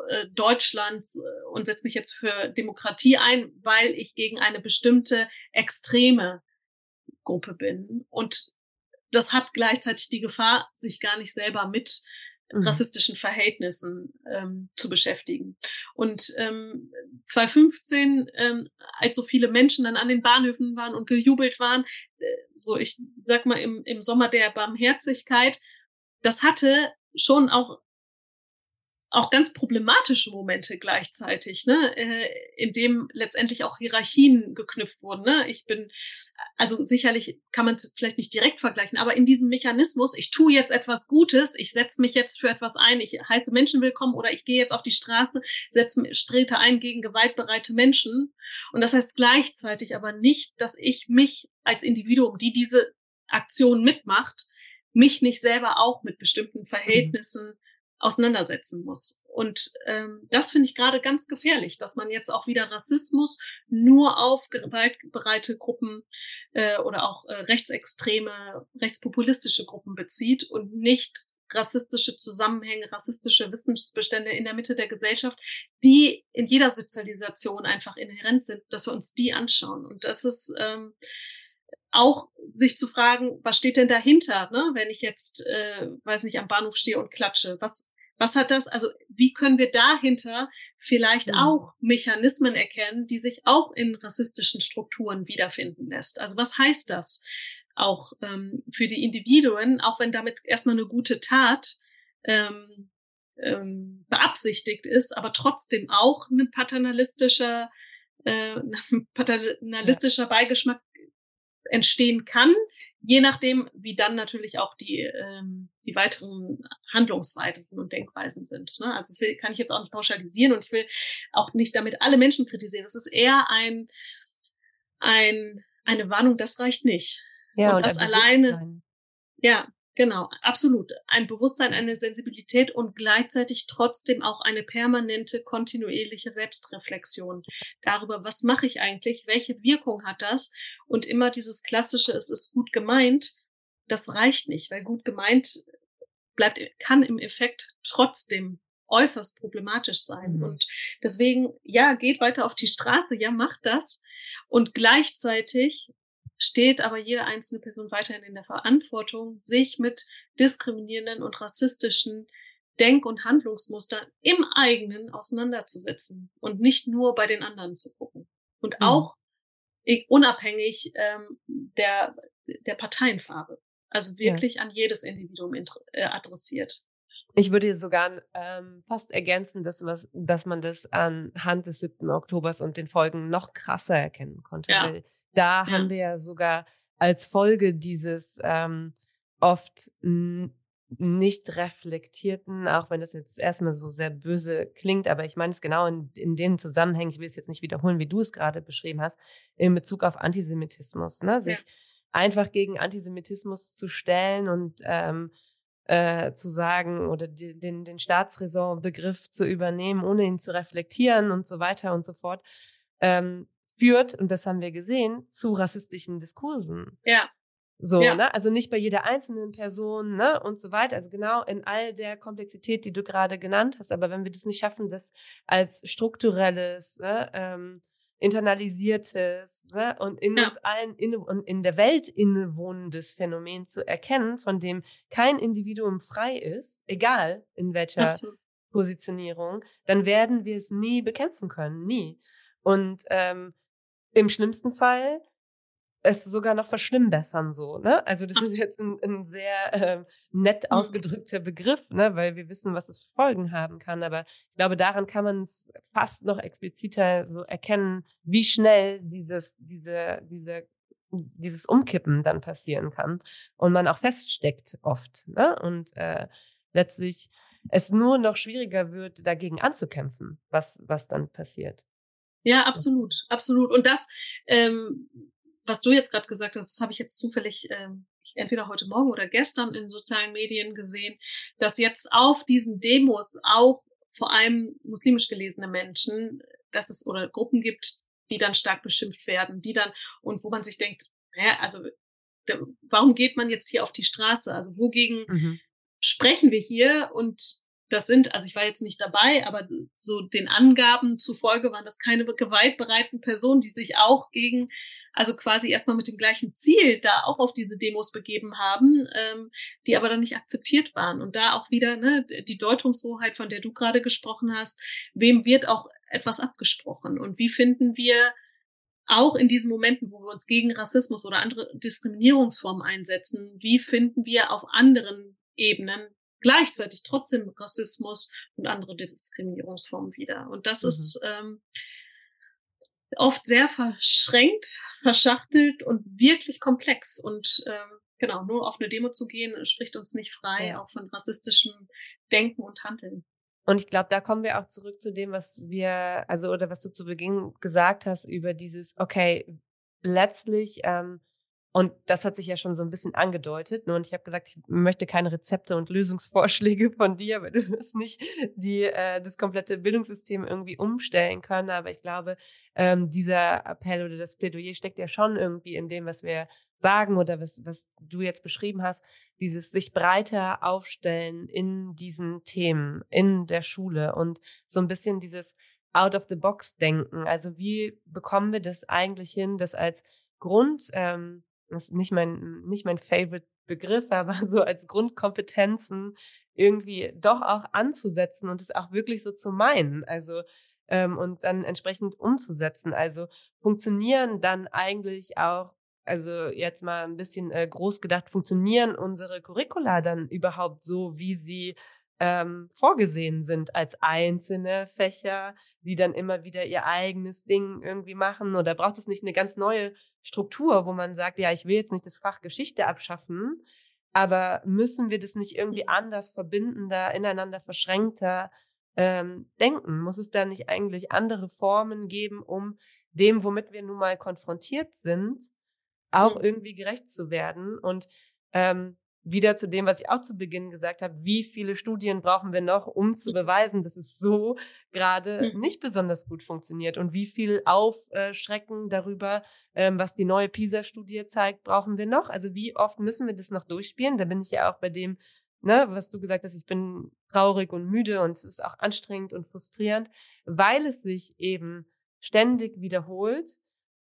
äh, Deutschlands äh, und setze mich jetzt für Demokratie ein, weil ich gegen eine bestimmte extreme Gruppe bin. Und das hat gleichzeitig die Gefahr, sich gar nicht selber mit. Rassistischen Verhältnissen ähm, zu beschäftigen. Und ähm, 2015, ähm, als so viele Menschen dann an den Bahnhöfen waren und gejubelt waren, äh, so ich sag mal im, im Sommer der Barmherzigkeit, das hatte schon auch auch ganz problematische Momente gleichzeitig, ne, äh, in dem letztendlich auch Hierarchien geknüpft wurden. Ne? Ich bin, also sicherlich kann man es vielleicht nicht direkt vergleichen, aber in diesem Mechanismus, ich tue jetzt etwas Gutes, ich setze mich jetzt für etwas ein, ich heiße Menschen willkommen oder ich gehe jetzt auf die Straße, setze strete ein gegen gewaltbereite Menschen. Und das heißt gleichzeitig aber nicht, dass ich mich als Individuum, die diese Aktion mitmacht, mich nicht selber auch mit bestimmten mhm. Verhältnissen auseinandersetzen muss. Und ähm, das finde ich gerade ganz gefährlich, dass man jetzt auch wieder Rassismus nur auf gewaltbereite Gruppen äh, oder auch äh, rechtsextreme, rechtspopulistische Gruppen bezieht und nicht rassistische Zusammenhänge, rassistische Wissensbestände in der Mitte der Gesellschaft, die in jeder Sozialisation einfach inhärent sind, dass wir uns die anschauen. Und das ist ähm, auch sich zu fragen, was steht denn dahinter, ne? wenn ich jetzt, äh, weiß nicht, am Bahnhof stehe und klatsche. Was, was hat das, also wie können wir dahinter vielleicht mhm. auch Mechanismen erkennen, die sich auch in rassistischen Strukturen wiederfinden lässt? Also was heißt das auch ähm, für die Individuen, auch wenn damit erstmal eine gute Tat ähm, ähm, beabsichtigt ist, aber trotzdem auch ein paternalistischer, äh, paternalistischer Beigeschmack entstehen kann, je nachdem, wie dann natürlich auch die, ähm, die weiteren Handlungsweisen und Denkweisen sind. Ne? Also das will, kann ich jetzt auch nicht pauschalisieren und ich will auch nicht damit alle Menschen kritisieren. Es ist eher ein, ein, eine Warnung, das reicht nicht. Ja, und, und das alleine, ja, Genau, absolut. Ein Bewusstsein, eine Sensibilität und gleichzeitig trotzdem auch eine permanente, kontinuierliche Selbstreflexion darüber, was mache ich eigentlich, welche Wirkung hat das und immer dieses klassische, es ist gut gemeint, das reicht nicht, weil gut gemeint bleibt, kann im Effekt trotzdem äußerst problematisch sein. Mhm. Und deswegen, ja, geht weiter auf die Straße, ja, macht das. Und gleichzeitig steht aber jede einzelne Person weiterhin in der Verantwortung, sich mit diskriminierenden und rassistischen Denk- und Handlungsmustern im eigenen auseinanderzusetzen und nicht nur bei den anderen zu gucken. Und mhm. auch unabhängig ähm, der, der Parteienfarbe. Also wirklich ja. an jedes Individuum äh, adressiert. Ich würde sogar ähm, fast ergänzen, dass, was, dass man das anhand des 7. Oktobers und den Folgen noch krasser erkennen konnte. Ja. Weil da ja. haben wir ja sogar als Folge dieses ähm, oft nicht reflektierten, auch wenn das jetzt erstmal so sehr böse klingt, aber ich meine es genau in, in dem Zusammenhang, ich will es jetzt nicht wiederholen, wie du es gerade beschrieben hast, in Bezug auf Antisemitismus, ne? sich ja. einfach gegen Antisemitismus zu stellen und ähm, äh, zu sagen oder die, den, den Staatsräson-Begriff zu übernehmen, ohne ihn zu reflektieren und so weiter und so fort. Ähm, führt, und das haben wir gesehen, zu rassistischen Diskursen. Ja. So, ja. ne? Also nicht bei jeder einzelnen Person, ne? Und so weiter. Also genau in all der Komplexität, die du gerade genannt hast. Aber wenn wir das nicht schaffen, das als strukturelles, ne, ähm, internalisiertes ne, und in ja. uns allen inne und in der Welt innewohnendes Phänomen zu erkennen, von dem kein Individuum frei ist, egal in welcher Absolut. Positionierung, dann werden wir es nie bekämpfen können, nie. Und ähm, im schlimmsten Fall es sogar noch verschlimmbessern so, ne? Also das ist jetzt ein, ein sehr äh, nett mhm. ausgedrückter Begriff, ne? Weil wir wissen, was es Folgen haben kann. Aber ich glaube, daran kann man es fast noch expliziter so erkennen, wie schnell dieses, diese, diese, dieses Umkippen dann passieren kann und man auch feststeckt oft, ne? Und äh, letztlich es nur noch schwieriger wird, dagegen anzukämpfen, was, was dann passiert. Ja, absolut, absolut. Und das, ähm, was du jetzt gerade gesagt hast, das habe ich jetzt zufällig ähm, entweder heute Morgen oder gestern in sozialen Medien gesehen, dass jetzt auf diesen Demos auch vor allem muslimisch gelesene Menschen, dass es oder Gruppen gibt, die dann stark beschimpft werden, die dann und wo man sich denkt, naja, also warum geht man jetzt hier auf die Straße? Also wogegen mhm. sprechen wir hier? Und das sind, also ich war jetzt nicht dabei, aber so den Angaben zufolge waren das keine gewaltbereiten Personen, die sich auch gegen, also quasi erstmal mit dem gleichen Ziel da auch auf diese Demos begeben haben, ähm, die aber dann nicht akzeptiert waren. Und da auch wieder ne, die Deutungshoheit, von der du gerade gesprochen hast, wem wird auch etwas abgesprochen und wie finden wir auch in diesen Momenten, wo wir uns gegen Rassismus oder andere Diskriminierungsformen einsetzen, wie finden wir auf anderen Ebenen gleichzeitig trotzdem Rassismus und andere Diskriminierungsformen wieder. Und das mhm. ist ähm, oft sehr verschränkt, verschachtelt und wirklich komplex. Und ähm, genau, nur auf eine Demo zu gehen, spricht uns nicht frei, ja. auch von rassistischem Denken und Handeln. Und ich glaube, da kommen wir auch zurück zu dem, was wir, also oder was du zu Beginn gesagt hast über dieses, okay, letztlich ähm, und das hat sich ja schon so ein bisschen angedeutet. Ne? Und ich habe gesagt, ich möchte keine Rezepte und Lösungsvorschläge von dir, weil du wirst nicht die, äh, das komplette Bildungssystem irgendwie umstellen können. Aber ich glaube, ähm, dieser Appell oder das Plädoyer steckt ja schon irgendwie in dem, was wir sagen oder was, was du jetzt beschrieben hast. Dieses sich breiter aufstellen in diesen Themen, in der Schule und so ein bisschen dieses out of the box denken. Also wie bekommen wir das eigentlich hin, das als Grund, ähm, das ist nicht mein, nicht mein Favorite Begriff, aber so als Grundkompetenzen irgendwie doch auch anzusetzen und es auch wirklich so zu meinen. Also, ähm, und dann entsprechend umzusetzen. Also funktionieren dann eigentlich auch, also jetzt mal ein bisschen äh, groß gedacht, funktionieren unsere Curricula dann überhaupt so, wie sie ähm, vorgesehen sind als einzelne Fächer, die dann immer wieder ihr eigenes Ding irgendwie machen? Oder braucht es nicht eine ganz neue Struktur, wo man sagt, ja, ich will jetzt nicht das Fach Geschichte abschaffen, aber müssen wir das nicht irgendwie anders verbindender, ineinander verschränkter ähm, denken? Muss es da nicht eigentlich andere Formen geben, um dem, womit wir nun mal konfrontiert sind, auch mhm. irgendwie gerecht zu werden? Und ähm, wieder zu dem, was ich auch zu Beginn gesagt habe, wie viele Studien brauchen wir noch, um zu beweisen, dass es so gerade mhm. nicht besonders gut funktioniert und wie viel Aufschrecken darüber, ähm, was die neue PISA-Studie zeigt, brauchen wir noch? Also wie oft müssen wir das noch durchspielen? Da bin ich ja auch bei dem, ne, was du gesagt hast, ich bin traurig und müde und es ist auch anstrengend und frustrierend, weil es sich eben ständig wiederholt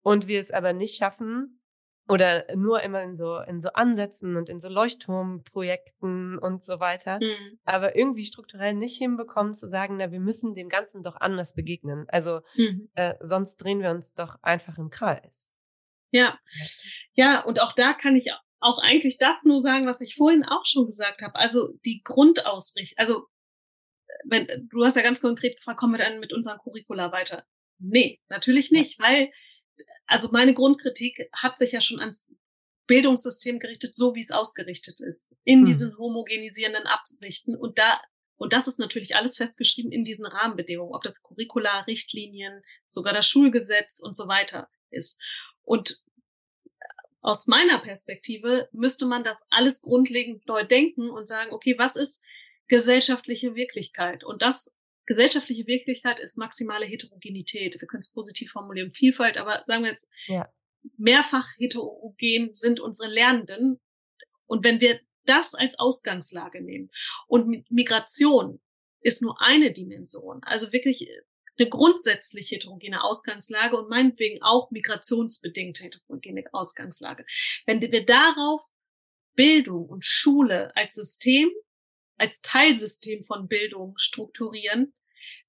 und wir es aber nicht schaffen, oder nur immer in so, in so Ansätzen und in so Leuchtturmprojekten und so weiter. Mhm. Aber irgendwie strukturell nicht hinbekommen zu sagen, na, wir müssen dem Ganzen doch anders begegnen. Also mhm. äh, sonst drehen wir uns doch einfach im Kreis. Ja. Ja, und auch da kann ich auch eigentlich das nur sagen, was ich vorhin auch schon gesagt habe. Also die Grundausrichtung, also wenn, du hast ja ganz konkret gefragt, kommen wir dann mit unserem Curricula weiter? Nee, natürlich nicht, weil also meine Grundkritik hat sich ja schon ans Bildungssystem gerichtet, so wie es ausgerichtet ist, in mhm. diesen homogenisierenden Absichten. Und da, und das ist natürlich alles festgeschrieben in diesen Rahmenbedingungen, ob das Curricula, Richtlinien, sogar das Schulgesetz und so weiter ist. Und aus meiner Perspektive müsste man das alles grundlegend neu denken und sagen, okay, was ist gesellschaftliche Wirklichkeit? Und das gesellschaftliche Wirklichkeit ist maximale Heterogenität. Wir können es positiv formulieren, Vielfalt, aber sagen wir jetzt, ja. mehrfach heterogen sind unsere Lernenden. Und wenn wir das als Ausgangslage nehmen und Migration ist nur eine Dimension, also wirklich eine grundsätzlich heterogene Ausgangslage und meinetwegen auch migrationsbedingte heterogene Ausgangslage. Wenn wir darauf Bildung und Schule als System, als Teilsystem von Bildung strukturieren,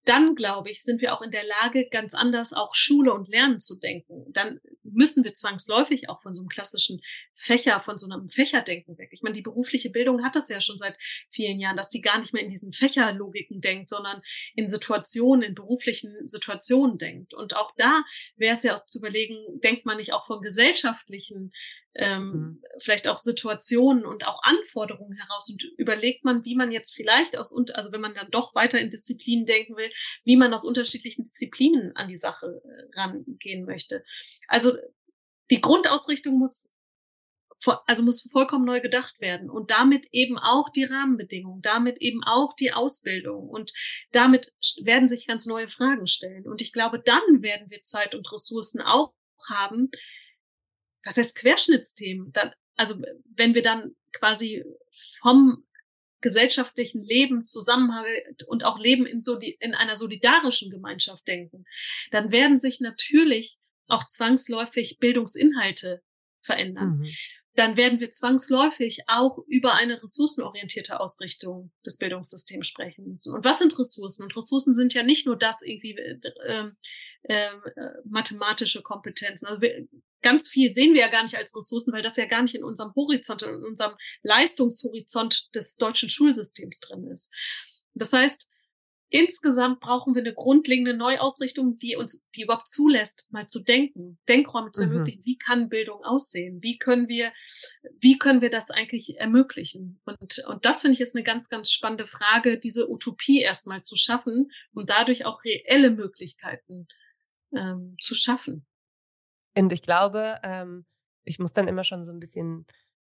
dann glaube ich, sind wir auch in der Lage, ganz anders auch Schule und Lernen zu denken. Dann müssen wir zwangsläufig auch von so einem klassischen Fächer, von so einem Fächerdenken weg. Ich meine, die berufliche Bildung hat das ja schon seit vielen Jahren, dass sie gar nicht mehr in diesen Fächerlogiken denkt, sondern in Situationen, in beruflichen Situationen denkt. Und auch da wäre es ja auch zu überlegen, denkt man nicht auch von gesellschaftlichen ähm, mhm. vielleicht auch Situationen und auch Anforderungen heraus und überlegt man, wie man jetzt vielleicht aus, also wenn man dann doch weiter in Disziplinen denken will, wie man aus unterschiedlichen Disziplinen an die Sache äh, rangehen möchte. Also die Grundausrichtung muss also muss vollkommen neu gedacht werden und damit eben auch die Rahmenbedingungen, damit eben auch die Ausbildung und damit werden sich ganz neue Fragen stellen. Und ich glaube, dann werden wir Zeit und Ressourcen auch haben, was heißt Querschnittsthemen? Dann, also wenn wir dann quasi vom gesellschaftlichen Leben, Zusammenhalt und auch Leben in, so in einer solidarischen Gemeinschaft denken, dann werden sich natürlich auch zwangsläufig Bildungsinhalte verändern. Mhm dann werden wir zwangsläufig auch über eine ressourcenorientierte Ausrichtung des Bildungssystems sprechen müssen. Und was sind Ressourcen? Und Ressourcen sind ja nicht nur das irgendwie äh, äh, mathematische Kompetenzen. Also wir, ganz viel sehen wir ja gar nicht als Ressourcen, weil das ja gar nicht in unserem Horizont, in unserem Leistungshorizont des deutschen Schulsystems drin ist. Das heißt, insgesamt brauchen wir eine grundlegende Neuausrichtung, die uns, die überhaupt zulässt, mal zu denken, Denkräume zu mhm. ermöglichen. Wie kann Bildung aussehen? Wie können wir, wie können wir das eigentlich ermöglichen? Und, und das finde ich ist eine ganz, ganz spannende Frage, diese Utopie erstmal zu schaffen und dadurch auch reelle Möglichkeiten ähm, zu schaffen. Und ich glaube, ähm, ich muss dann immer schon so ein bisschen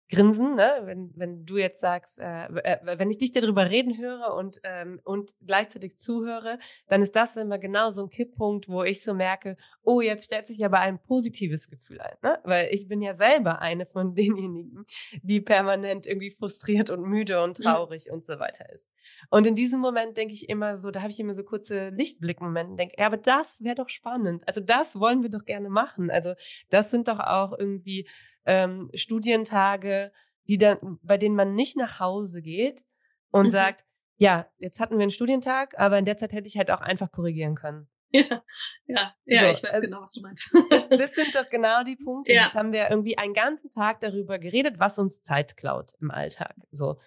grinsen, ne? wenn, wenn du jetzt sagst, äh, äh, wenn ich dich darüber reden höre und, ähm, und gleichzeitig zuhöre, dann ist das immer genau so ein Kipppunkt, wo ich so merke, oh, jetzt stellt sich aber ein positives Gefühl ein. Ne? Weil ich bin ja selber eine von denjenigen, die permanent irgendwie frustriert und müde und traurig mhm. und so weiter ist. Und in diesem Moment denke ich immer so, da habe ich immer so kurze Lichtblickmomente denke, ja, aber das wäre doch spannend. Also das wollen wir doch gerne machen. Also das sind doch auch irgendwie ähm, Studientage, die dann, bei denen man nicht nach Hause geht und mhm. sagt, ja, jetzt hatten wir einen Studientag, aber in der Zeit hätte ich halt auch einfach korrigieren können. Ja, ja, ja, so, ich weiß also, genau, was du meinst. das, das, sind doch genau die Punkte. Ja. Jetzt haben wir irgendwie einen ganzen Tag darüber geredet, was uns Zeit klaut im Alltag. So,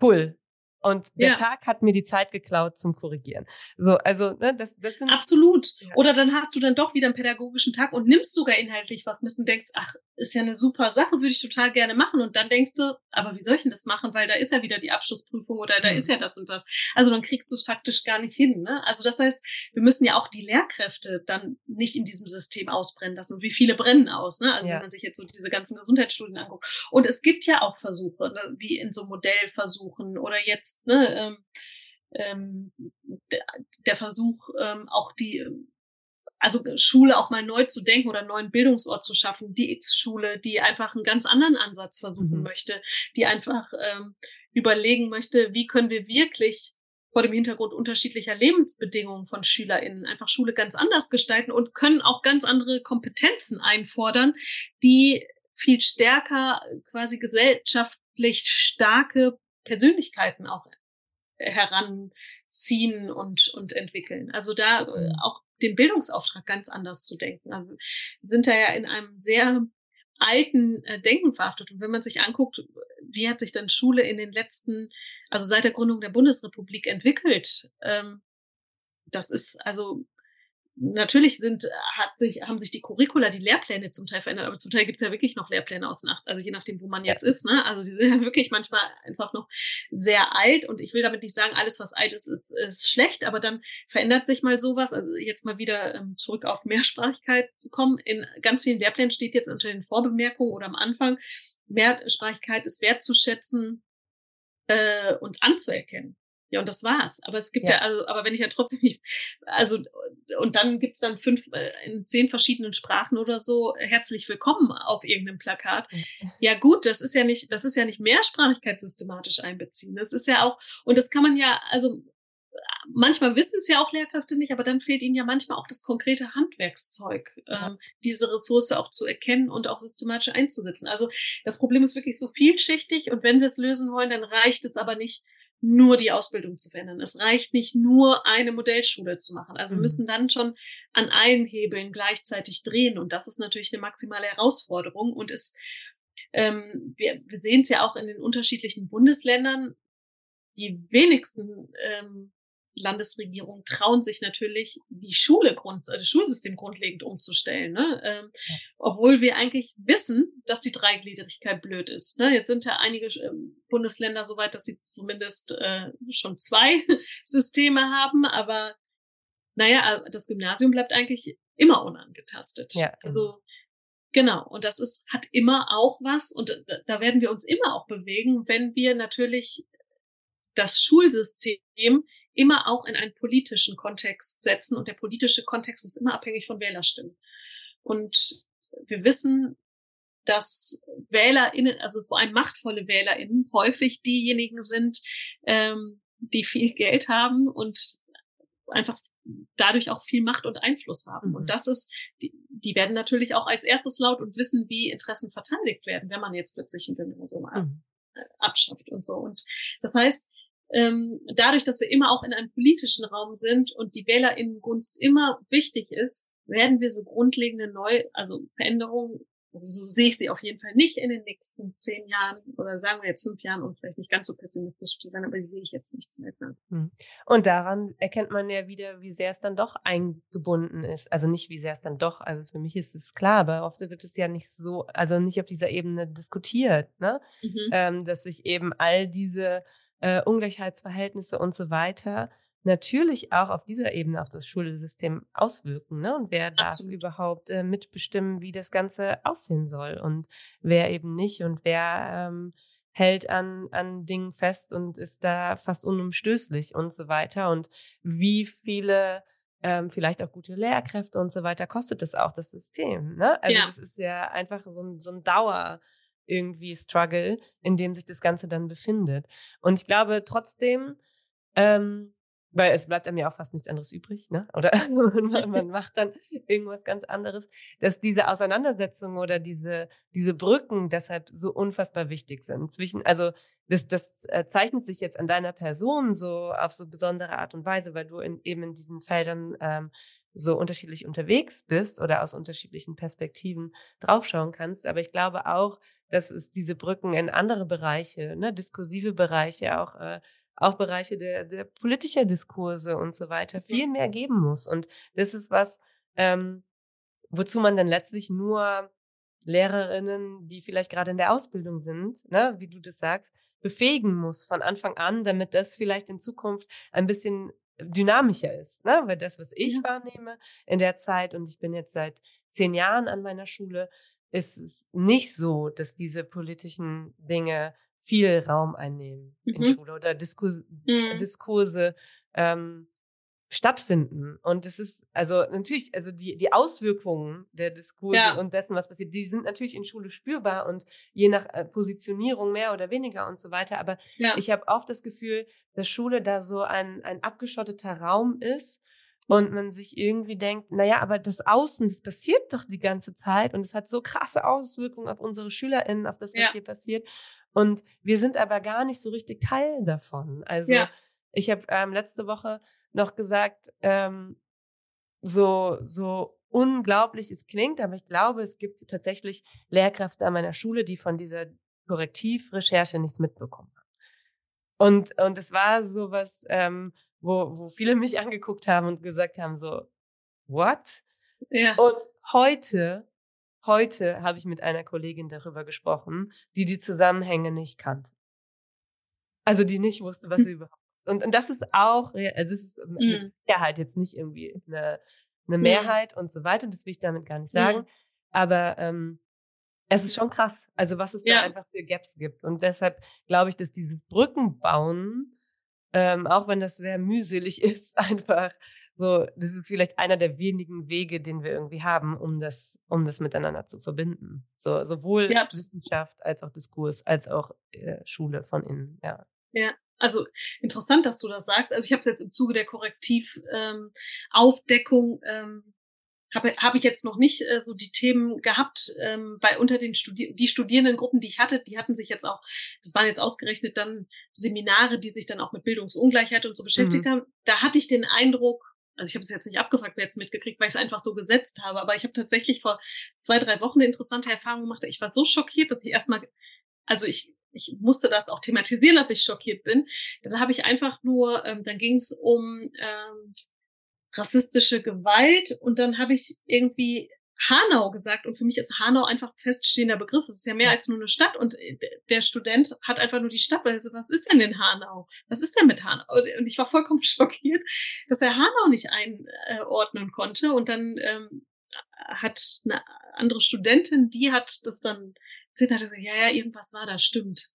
cool. Und der ja. Tag hat mir die Zeit geklaut zum Korrigieren. So, also, ne, das, das sind. Absolut. Ja. Oder dann hast du dann doch wieder einen pädagogischen Tag und nimmst sogar inhaltlich was mit und denkst, ach, ist ja eine super Sache, würde ich total gerne machen. Und dann denkst du, aber wie soll ich denn das machen? Weil da ist ja wieder die Abschlussprüfung oder da mhm. ist ja das und das. Also dann kriegst du es faktisch gar nicht hin. Ne? Also das heißt, wir müssen ja auch die Lehrkräfte dann nicht in diesem System ausbrennen lassen. Und wie viele brennen aus? Ne? Also ja. wenn man sich jetzt so diese ganzen Gesundheitsstudien anguckt. Und es gibt ja auch Versuche, ne? wie in so Modellversuchen oder jetzt ne, ähm, ähm, der, der Versuch, ähm, auch die also Schule auch mal neu zu denken oder einen neuen Bildungsort zu schaffen, die X-Schule, die einfach einen ganz anderen Ansatz versuchen mhm. möchte, die einfach ähm, überlegen möchte, wie können wir wirklich vor dem Hintergrund unterschiedlicher Lebensbedingungen von SchülerInnen einfach Schule ganz anders gestalten und können auch ganz andere Kompetenzen einfordern, die viel stärker quasi gesellschaftlich starke Persönlichkeiten auch heranziehen und, und entwickeln. Also da äh, mhm. auch den Bildungsauftrag ganz anders zu denken. Also wir sind da ja in einem sehr alten äh, Denken verhaftet. Und wenn man sich anguckt, wie hat sich dann Schule in den letzten, also seit der Gründung der Bundesrepublik entwickelt, ähm, das ist also natürlich sind, hat sich, haben sich die Curricula, die Lehrpläne zum Teil verändert, aber zum Teil gibt's ja wirklich noch Lehrpläne aus Nacht, also je nachdem, wo man jetzt ist, ne? Also sie sind ja wirklich manchmal einfach noch sehr alt und ich will damit nicht sagen, alles, was alt ist, ist, ist schlecht, aber dann verändert sich mal sowas, also jetzt mal wieder ähm, zurück auf Mehrsprachigkeit zu kommen. In ganz vielen Lehrplänen steht jetzt unter den Vorbemerkungen oder am Anfang, Mehrsprachigkeit ist wertzuschätzen äh, und anzuerkennen. Ja, und das war's. Aber es gibt ja, ja also, aber wenn ich ja trotzdem nicht, also, und dann gibt's dann fünf, äh, in zehn verschiedenen Sprachen oder so, herzlich willkommen auf irgendeinem Plakat. Ja, gut, das ist ja nicht, das ist ja nicht Mehrsprachigkeit systematisch einbeziehen. Das ist ja auch, und das kann man ja, also, manchmal wissen es ja auch Lehrkräfte nicht, aber dann fehlt ihnen ja manchmal auch das konkrete Handwerkszeug, ja. ähm, diese Ressource auch zu erkennen und auch systematisch einzusetzen. Also das Problem ist wirklich so vielschichtig und wenn wir es lösen wollen, dann reicht es aber nicht, nur die Ausbildung zu verändern. Es reicht nicht nur eine Modellschule zu machen. Also wir mhm. müssen dann schon an allen Hebeln gleichzeitig drehen. Und das ist natürlich eine maximale Herausforderung. Und es, ähm, wir, wir sehen es ja auch in den unterschiedlichen Bundesländern. Die wenigsten ähm, Landesregierungen trauen sich natürlich, die Schule grund, also das Schulsystem grundlegend umzustellen. Ne? Ähm, ja. Obwohl wir eigentlich wissen, dass die Dreigliedrigkeit blöd ist. Ne? Jetzt sind ja einige ähm, Bundesländer so weit, dass sie zumindest äh, schon zwei Systeme haben, aber naja, äh, das Gymnasium bleibt eigentlich immer unangetastet. Ja, also Genau, und das ist, hat immer auch was, und da werden wir uns immer auch bewegen, wenn wir natürlich das Schulsystem immer auch in einen politischen Kontext setzen. Und der politische Kontext ist immer abhängig von Wählerstimmen. Und wir wissen, dass WählerInnen, also vor allem machtvolle WählerInnen, häufig diejenigen sind, ähm, die viel Geld haben und einfach dadurch auch viel Macht und Einfluss haben. Mhm. Und das ist, die, die werden natürlich auch als erstes laut und wissen, wie Interessen verteidigt werden, wenn man jetzt plötzlich ein Gymnasium mhm. abschafft und so. Und das heißt, ähm, dadurch, dass wir immer auch in einem politischen Raum sind und die Wählerinnengunst immer wichtig ist, werden wir so grundlegende Neu-, also Veränderungen, also so sehe ich sie auf jeden Fall nicht in den nächsten zehn Jahren oder sagen wir jetzt fünf Jahren, um vielleicht nicht ganz so pessimistisch zu sein, aber die sehe ich jetzt nicht zeitnah. Hm. Und daran erkennt man ja wieder, wie sehr es dann doch eingebunden ist. Also nicht, wie sehr es dann doch, also für mich ist es klar, aber oft wird es ja nicht so, also nicht auf dieser Ebene diskutiert, ne? Mhm. Ähm, dass sich eben all diese äh, Ungleichheitsverhältnisse und so weiter natürlich auch auf dieser Ebene auf das Schulsystem auswirken. Ne? Und wer darf Absolut. überhaupt äh, mitbestimmen, wie das Ganze aussehen soll und wer eben nicht und wer ähm, hält an, an Dingen fest und ist da fast unumstößlich und so weiter. Und wie viele ähm, vielleicht auch gute Lehrkräfte und so weiter kostet das auch das System. Ne? Also ja. das ist ja einfach so ein, so ein Dauer irgendwie Struggle, in dem sich das Ganze dann befindet. Und ich glaube trotzdem, ähm, weil es bleibt einem ja auch fast nichts anderes übrig, ne? Oder man, macht dann irgendwas ganz anderes, dass diese Auseinandersetzungen oder diese, diese Brücken deshalb so unfassbar wichtig sind. Zwischen, also das, das äh, zeichnet sich jetzt an deiner Person so auf so besondere Art und Weise, weil du in, eben in diesen Feldern ähm, so unterschiedlich unterwegs bist oder aus unterschiedlichen Perspektiven draufschauen kannst. Aber ich glaube auch, dass es diese Brücken in andere Bereiche, ne, diskursive Bereiche auch äh, auch Bereiche der, der politischer Diskurse und so weiter viel mehr geben muss. Und das ist was, ähm, wozu man dann letztlich nur Lehrerinnen, die vielleicht gerade in der Ausbildung sind, ne, wie du das sagst, befähigen muss von Anfang an, damit das vielleicht in Zukunft ein bisschen dynamischer ist. Ne? Weil das, was ich ja. wahrnehme in der Zeit, und ich bin jetzt seit zehn Jahren an meiner Schule, ist es nicht so, dass diese politischen Dinge viel Raum einnehmen mhm. in Schule oder Disku mhm. Diskurse ähm, stattfinden. Und es ist, also natürlich, also die, die Auswirkungen der Diskurse ja. und dessen, was passiert, die sind natürlich in Schule spürbar und je nach äh, Positionierung mehr oder weniger und so weiter. Aber ja. ich habe oft das Gefühl, dass Schule da so ein, ein abgeschotteter Raum ist und man sich irgendwie denkt, naja, aber das Außen, das passiert doch die ganze Zeit und es hat so krasse Auswirkungen auf unsere SchülerInnen, auf das, was ja. hier passiert. Und wir sind aber gar nicht so richtig Teil davon. Also ich habe ähm, letzte Woche noch gesagt, ähm, so, so unglaublich es klingt, aber ich glaube, es gibt tatsächlich Lehrkräfte an meiner Schule, die von dieser Korrektivrecherche nichts mitbekommen haben. Und, und es war so was, ähm, wo, wo viele mich angeguckt haben und gesagt haben, so, what? Ja. Und heute, heute habe ich mit einer Kollegin darüber gesprochen, die die Zusammenhänge nicht kannte. Also die nicht wusste, was sie überhaupt und, und das ist auch, also es ist mit mhm. Sicherheit jetzt nicht irgendwie eine, eine Mehrheit mhm. und so weiter, das will ich damit gar nicht sagen. Mhm. Aber ähm, es ist schon krass, also was es ja. da einfach für Gaps gibt. Und deshalb glaube ich, dass diese Brücken bauen, ähm, auch wenn das sehr mühselig ist, einfach so, das ist vielleicht einer der wenigen Wege, den wir irgendwie haben, um das, um das miteinander zu verbinden. So, sowohl ja. Wissenschaft als auch Diskurs, als auch äh, Schule von innen, ja. Ja, also interessant, dass du das sagst. Also ich habe jetzt im Zuge der Korrektivaufdeckung ähm, ähm, habe hab ich jetzt noch nicht äh, so die Themen gehabt, ähm, weil unter den Studi die Studierendengruppen, die ich hatte, die hatten sich jetzt auch, das waren jetzt ausgerechnet dann Seminare, die sich dann auch mit Bildungsungleichheit und so beschäftigt mhm. haben. Da hatte ich den Eindruck, also ich habe es jetzt nicht abgefragt, wer jetzt mitgekriegt, weil ich es einfach so gesetzt habe, aber ich habe tatsächlich vor zwei, drei Wochen eine interessante Erfahrung gemacht. Ich war so schockiert, dass ich erstmal, also ich ich musste das auch thematisieren, dass ich schockiert bin. Dann habe ich einfach nur, ähm, dann ging es um ähm, rassistische Gewalt und dann habe ich irgendwie Hanau gesagt und für mich ist Hanau einfach ein feststehender Begriff. Es ist ja mehr als nur eine Stadt und äh, der Student hat einfach nur die Stadt. Also was ist denn in Hanau? Was ist denn mit Hanau? Und ich war vollkommen schockiert, dass er Hanau nicht einordnen konnte und dann ähm, hat eine andere Studentin, die hat das dann erzählt, hat gesagt, ja, ja, irgendwas war da, stimmt.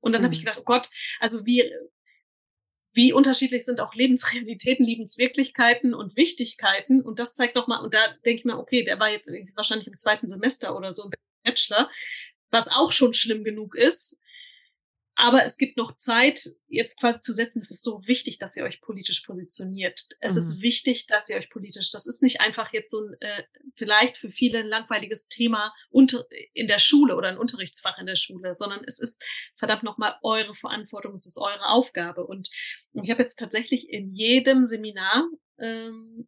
Und dann mhm. habe ich gedacht, oh Gott, also wie, wie unterschiedlich sind auch Lebensrealitäten, Lebenswirklichkeiten und Wichtigkeiten. Und das zeigt nochmal, und da denke ich mir, okay, der war jetzt wahrscheinlich im zweiten Semester oder so im Bachelor, was auch schon schlimm genug ist. Aber es gibt noch Zeit, jetzt quasi zu setzen, es ist so wichtig, dass ihr euch politisch positioniert. Es mhm. ist wichtig, dass ihr euch politisch, das ist nicht einfach jetzt so ein, äh, vielleicht für viele ein langweiliges Thema unter, in der Schule oder ein Unterrichtsfach in der Schule, sondern es ist verdammt nochmal eure Verantwortung, es ist eure Aufgabe. Und ich habe jetzt tatsächlich in jedem Seminar ähm,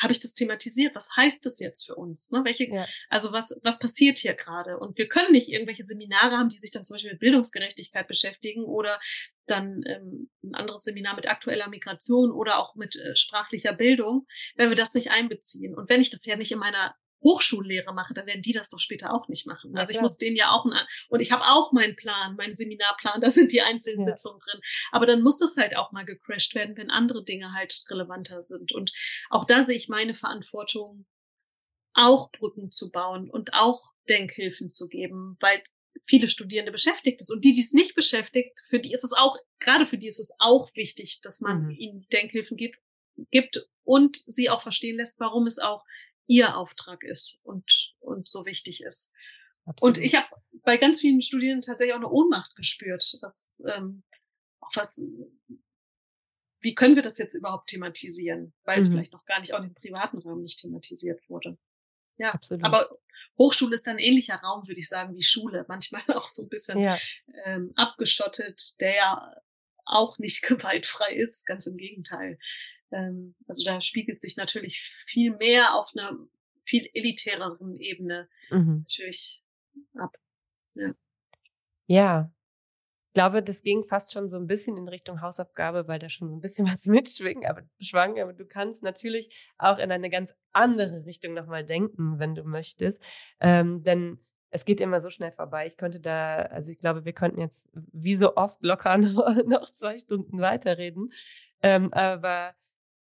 habe ich das thematisiert? Was heißt das jetzt für uns? Ne? Welche, ja. Also was, was passiert hier gerade? Und wir können nicht irgendwelche Seminare haben, die sich dann zum Beispiel mit Bildungsgerechtigkeit beschäftigen oder dann ähm, ein anderes Seminar mit aktueller Migration oder auch mit äh, sprachlicher Bildung, wenn wir das nicht einbeziehen. Und wenn ich das ja nicht in meiner Hochschullehre mache, dann werden die das doch später auch nicht machen. Also ich muss denen ja auch einen, und ich habe auch meinen Plan, meinen Seminarplan, da sind die einzelnen ja. Sitzungen drin. Aber dann muss das halt auch mal gecrashed werden, wenn andere Dinge halt relevanter sind. Und auch da sehe ich meine Verantwortung, auch Brücken zu bauen und auch Denkhilfen zu geben, weil viele Studierende beschäftigt ist. Und die, die es nicht beschäftigt, für die ist es auch, gerade für die ist es auch wichtig, dass man mhm. ihnen Denkhilfen gibt, gibt und sie auch verstehen lässt, warum es auch ihr Auftrag ist und, und so wichtig ist. Absolut. Und ich habe bei ganz vielen Studierenden tatsächlich auch eine Ohnmacht gespürt, was, ähm, auch was wie können wir das jetzt überhaupt thematisieren, weil mhm. es vielleicht noch gar nicht auch im privaten Raum nicht thematisiert wurde. Ja, Absolut. aber Hochschule ist ein ähnlicher Raum, würde ich sagen, wie Schule. Manchmal auch so ein bisschen ja. ähm, abgeschottet, der ja auch nicht gewaltfrei ist, ganz im Gegenteil. Ähm, also da spiegelt sich natürlich viel mehr auf einer viel elitäreren Ebene mhm. natürlich ab. Ja. ja. Ich glaube, das ging fast schon so ein bisschen in Richtung Hausaufgabe, weil da schon so ein bisschen was mitschwingt, aber schwang, aber du kannst natürlich auch in eine ganz andere Richtung nochmal denken, wenn du möchtest. Ähm, denn es geht immer so schnell vorbei. Ich könnte da, also ich glaube, wir könnten jetzt wie so oft locker noch, zwei Stunden weiterreden. Ähm, aber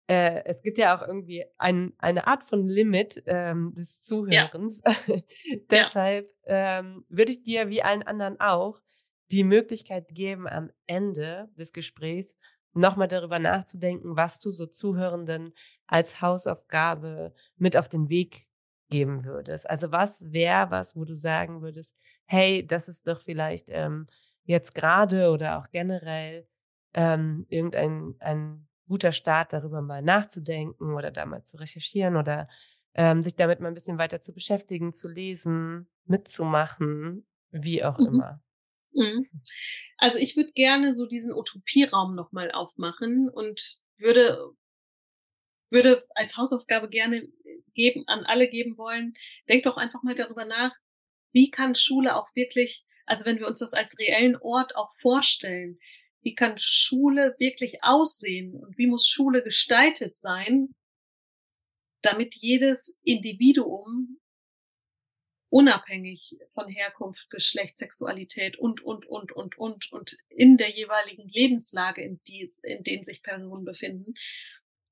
äh, es gibt ja auch irgendwie ein, eine Art von Limit ähm, des Zuhörens. Ja. Deshalb ähm, würde ich dir wie allen anderen auch die Möglichkeit geben, am Ende des Gesprächs nochmal darüber nachzudenken, was du so Zuhörenden als Hausaufgabe mit auf den Weg geben würdest. Also was wäre was, wo du sagen würdest, hey, das ist doch vielleicht ähm, jetzt gerade oder auch generell ähm, irgendein ein guter Start, darüber mal nachzudenken oder da mal zu recherchieren oder ähm, sich damit mal ein bisschen weiter zu beschäftigen, zu lesen, mitzumachen, wie auch mhm. immer. Mhm. Also ich würde gerne so diesen Utopieraum nochmal aufmachen und würde, würde als Hausaufgabe gerne geben, an alle geben wollen, denkt doch einfach mal darüber nach, wie kann Schule auch wirklich, also wenn wir uns das als reellen Ort auch vorstellen, wie kann Schule wirklich aussehen und wie muss Schule gestaltet sein, damit jedes Individuum unabhängig von Herkunft, Geschlecht, Sexualität und, und, und, und, und, und in der jeweiligen Lebenslage, in, die, in denen sich Personen befinden,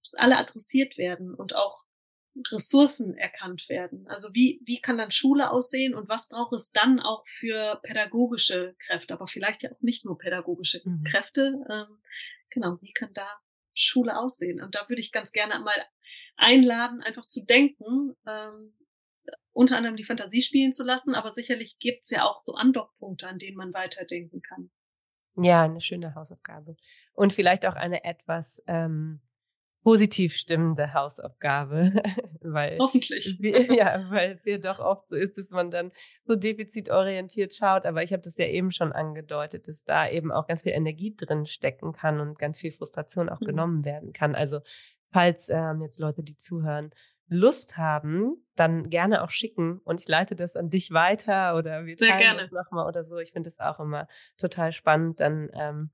dass alle adressiert werden und auch Ressourcen erkannt werden. Also wie, wie kann dann Schule aussehen und was braucht es dann auch für pädagogische Kräfte, aber vielleicht ja auch nicht nur pädagogische mhm. Kräfte. Ähm, genau, wie kann da Schule aussehen? Und da würde ich ganz gerne mal einladen, einfach zu denken, ähm, unter anderem die Fantasie spielen zu lassen, aber sicherlich gibt's ja auch so Andockpunkte, an denen man weiterdenken kann. Ja, eine schöne Hausaufgabe. Und vielleicht auch eine etwas ähm, positiv stimmende Hausaufgabe. weil, Hoffentlich. Ja, weil es ja doch oft so ist, dass man dann so defizitorientiert schaut. Aber ich habe das ja eben schon angedeutet, dass da eben auch ganz viel Energie drin stecken kann und ganz viel Frustration auch mhm. genommen werden kann. Also falls ähm, jetzt Leute, die zuhören, Lust haben, dann gerne auch schicken und ich leite das an dich weiter oder wir teilen das nochmal oder so. Ich finde es auch immer total spannend, dann ähm,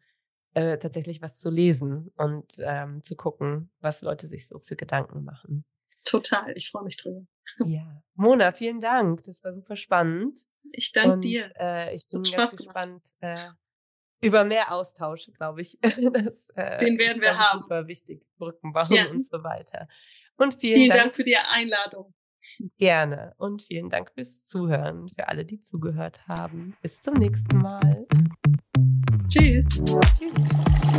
äh, tatsächlich was zu lesen und ähm, zu gucken, was Leute sich so für Gedanken machen. Total, ich freue mich drüber. Ja, Mona, vielen Dank. Das war super spannend. Ich danke dir. Äh, ich bin ganz gespannt äh, über mehr Austausch, glaube ich. Das, äh, Den werden wir haben. Super wichtig, Brücken bauen ja. und so weiter. Und vielen, vielen Dank, Dank für die Einladung. Gerne. Und vielen Dank fürs Zuhören, für alle, die zugehört haben. Bis zum nächsten Mal. Tschüss. Tschüss.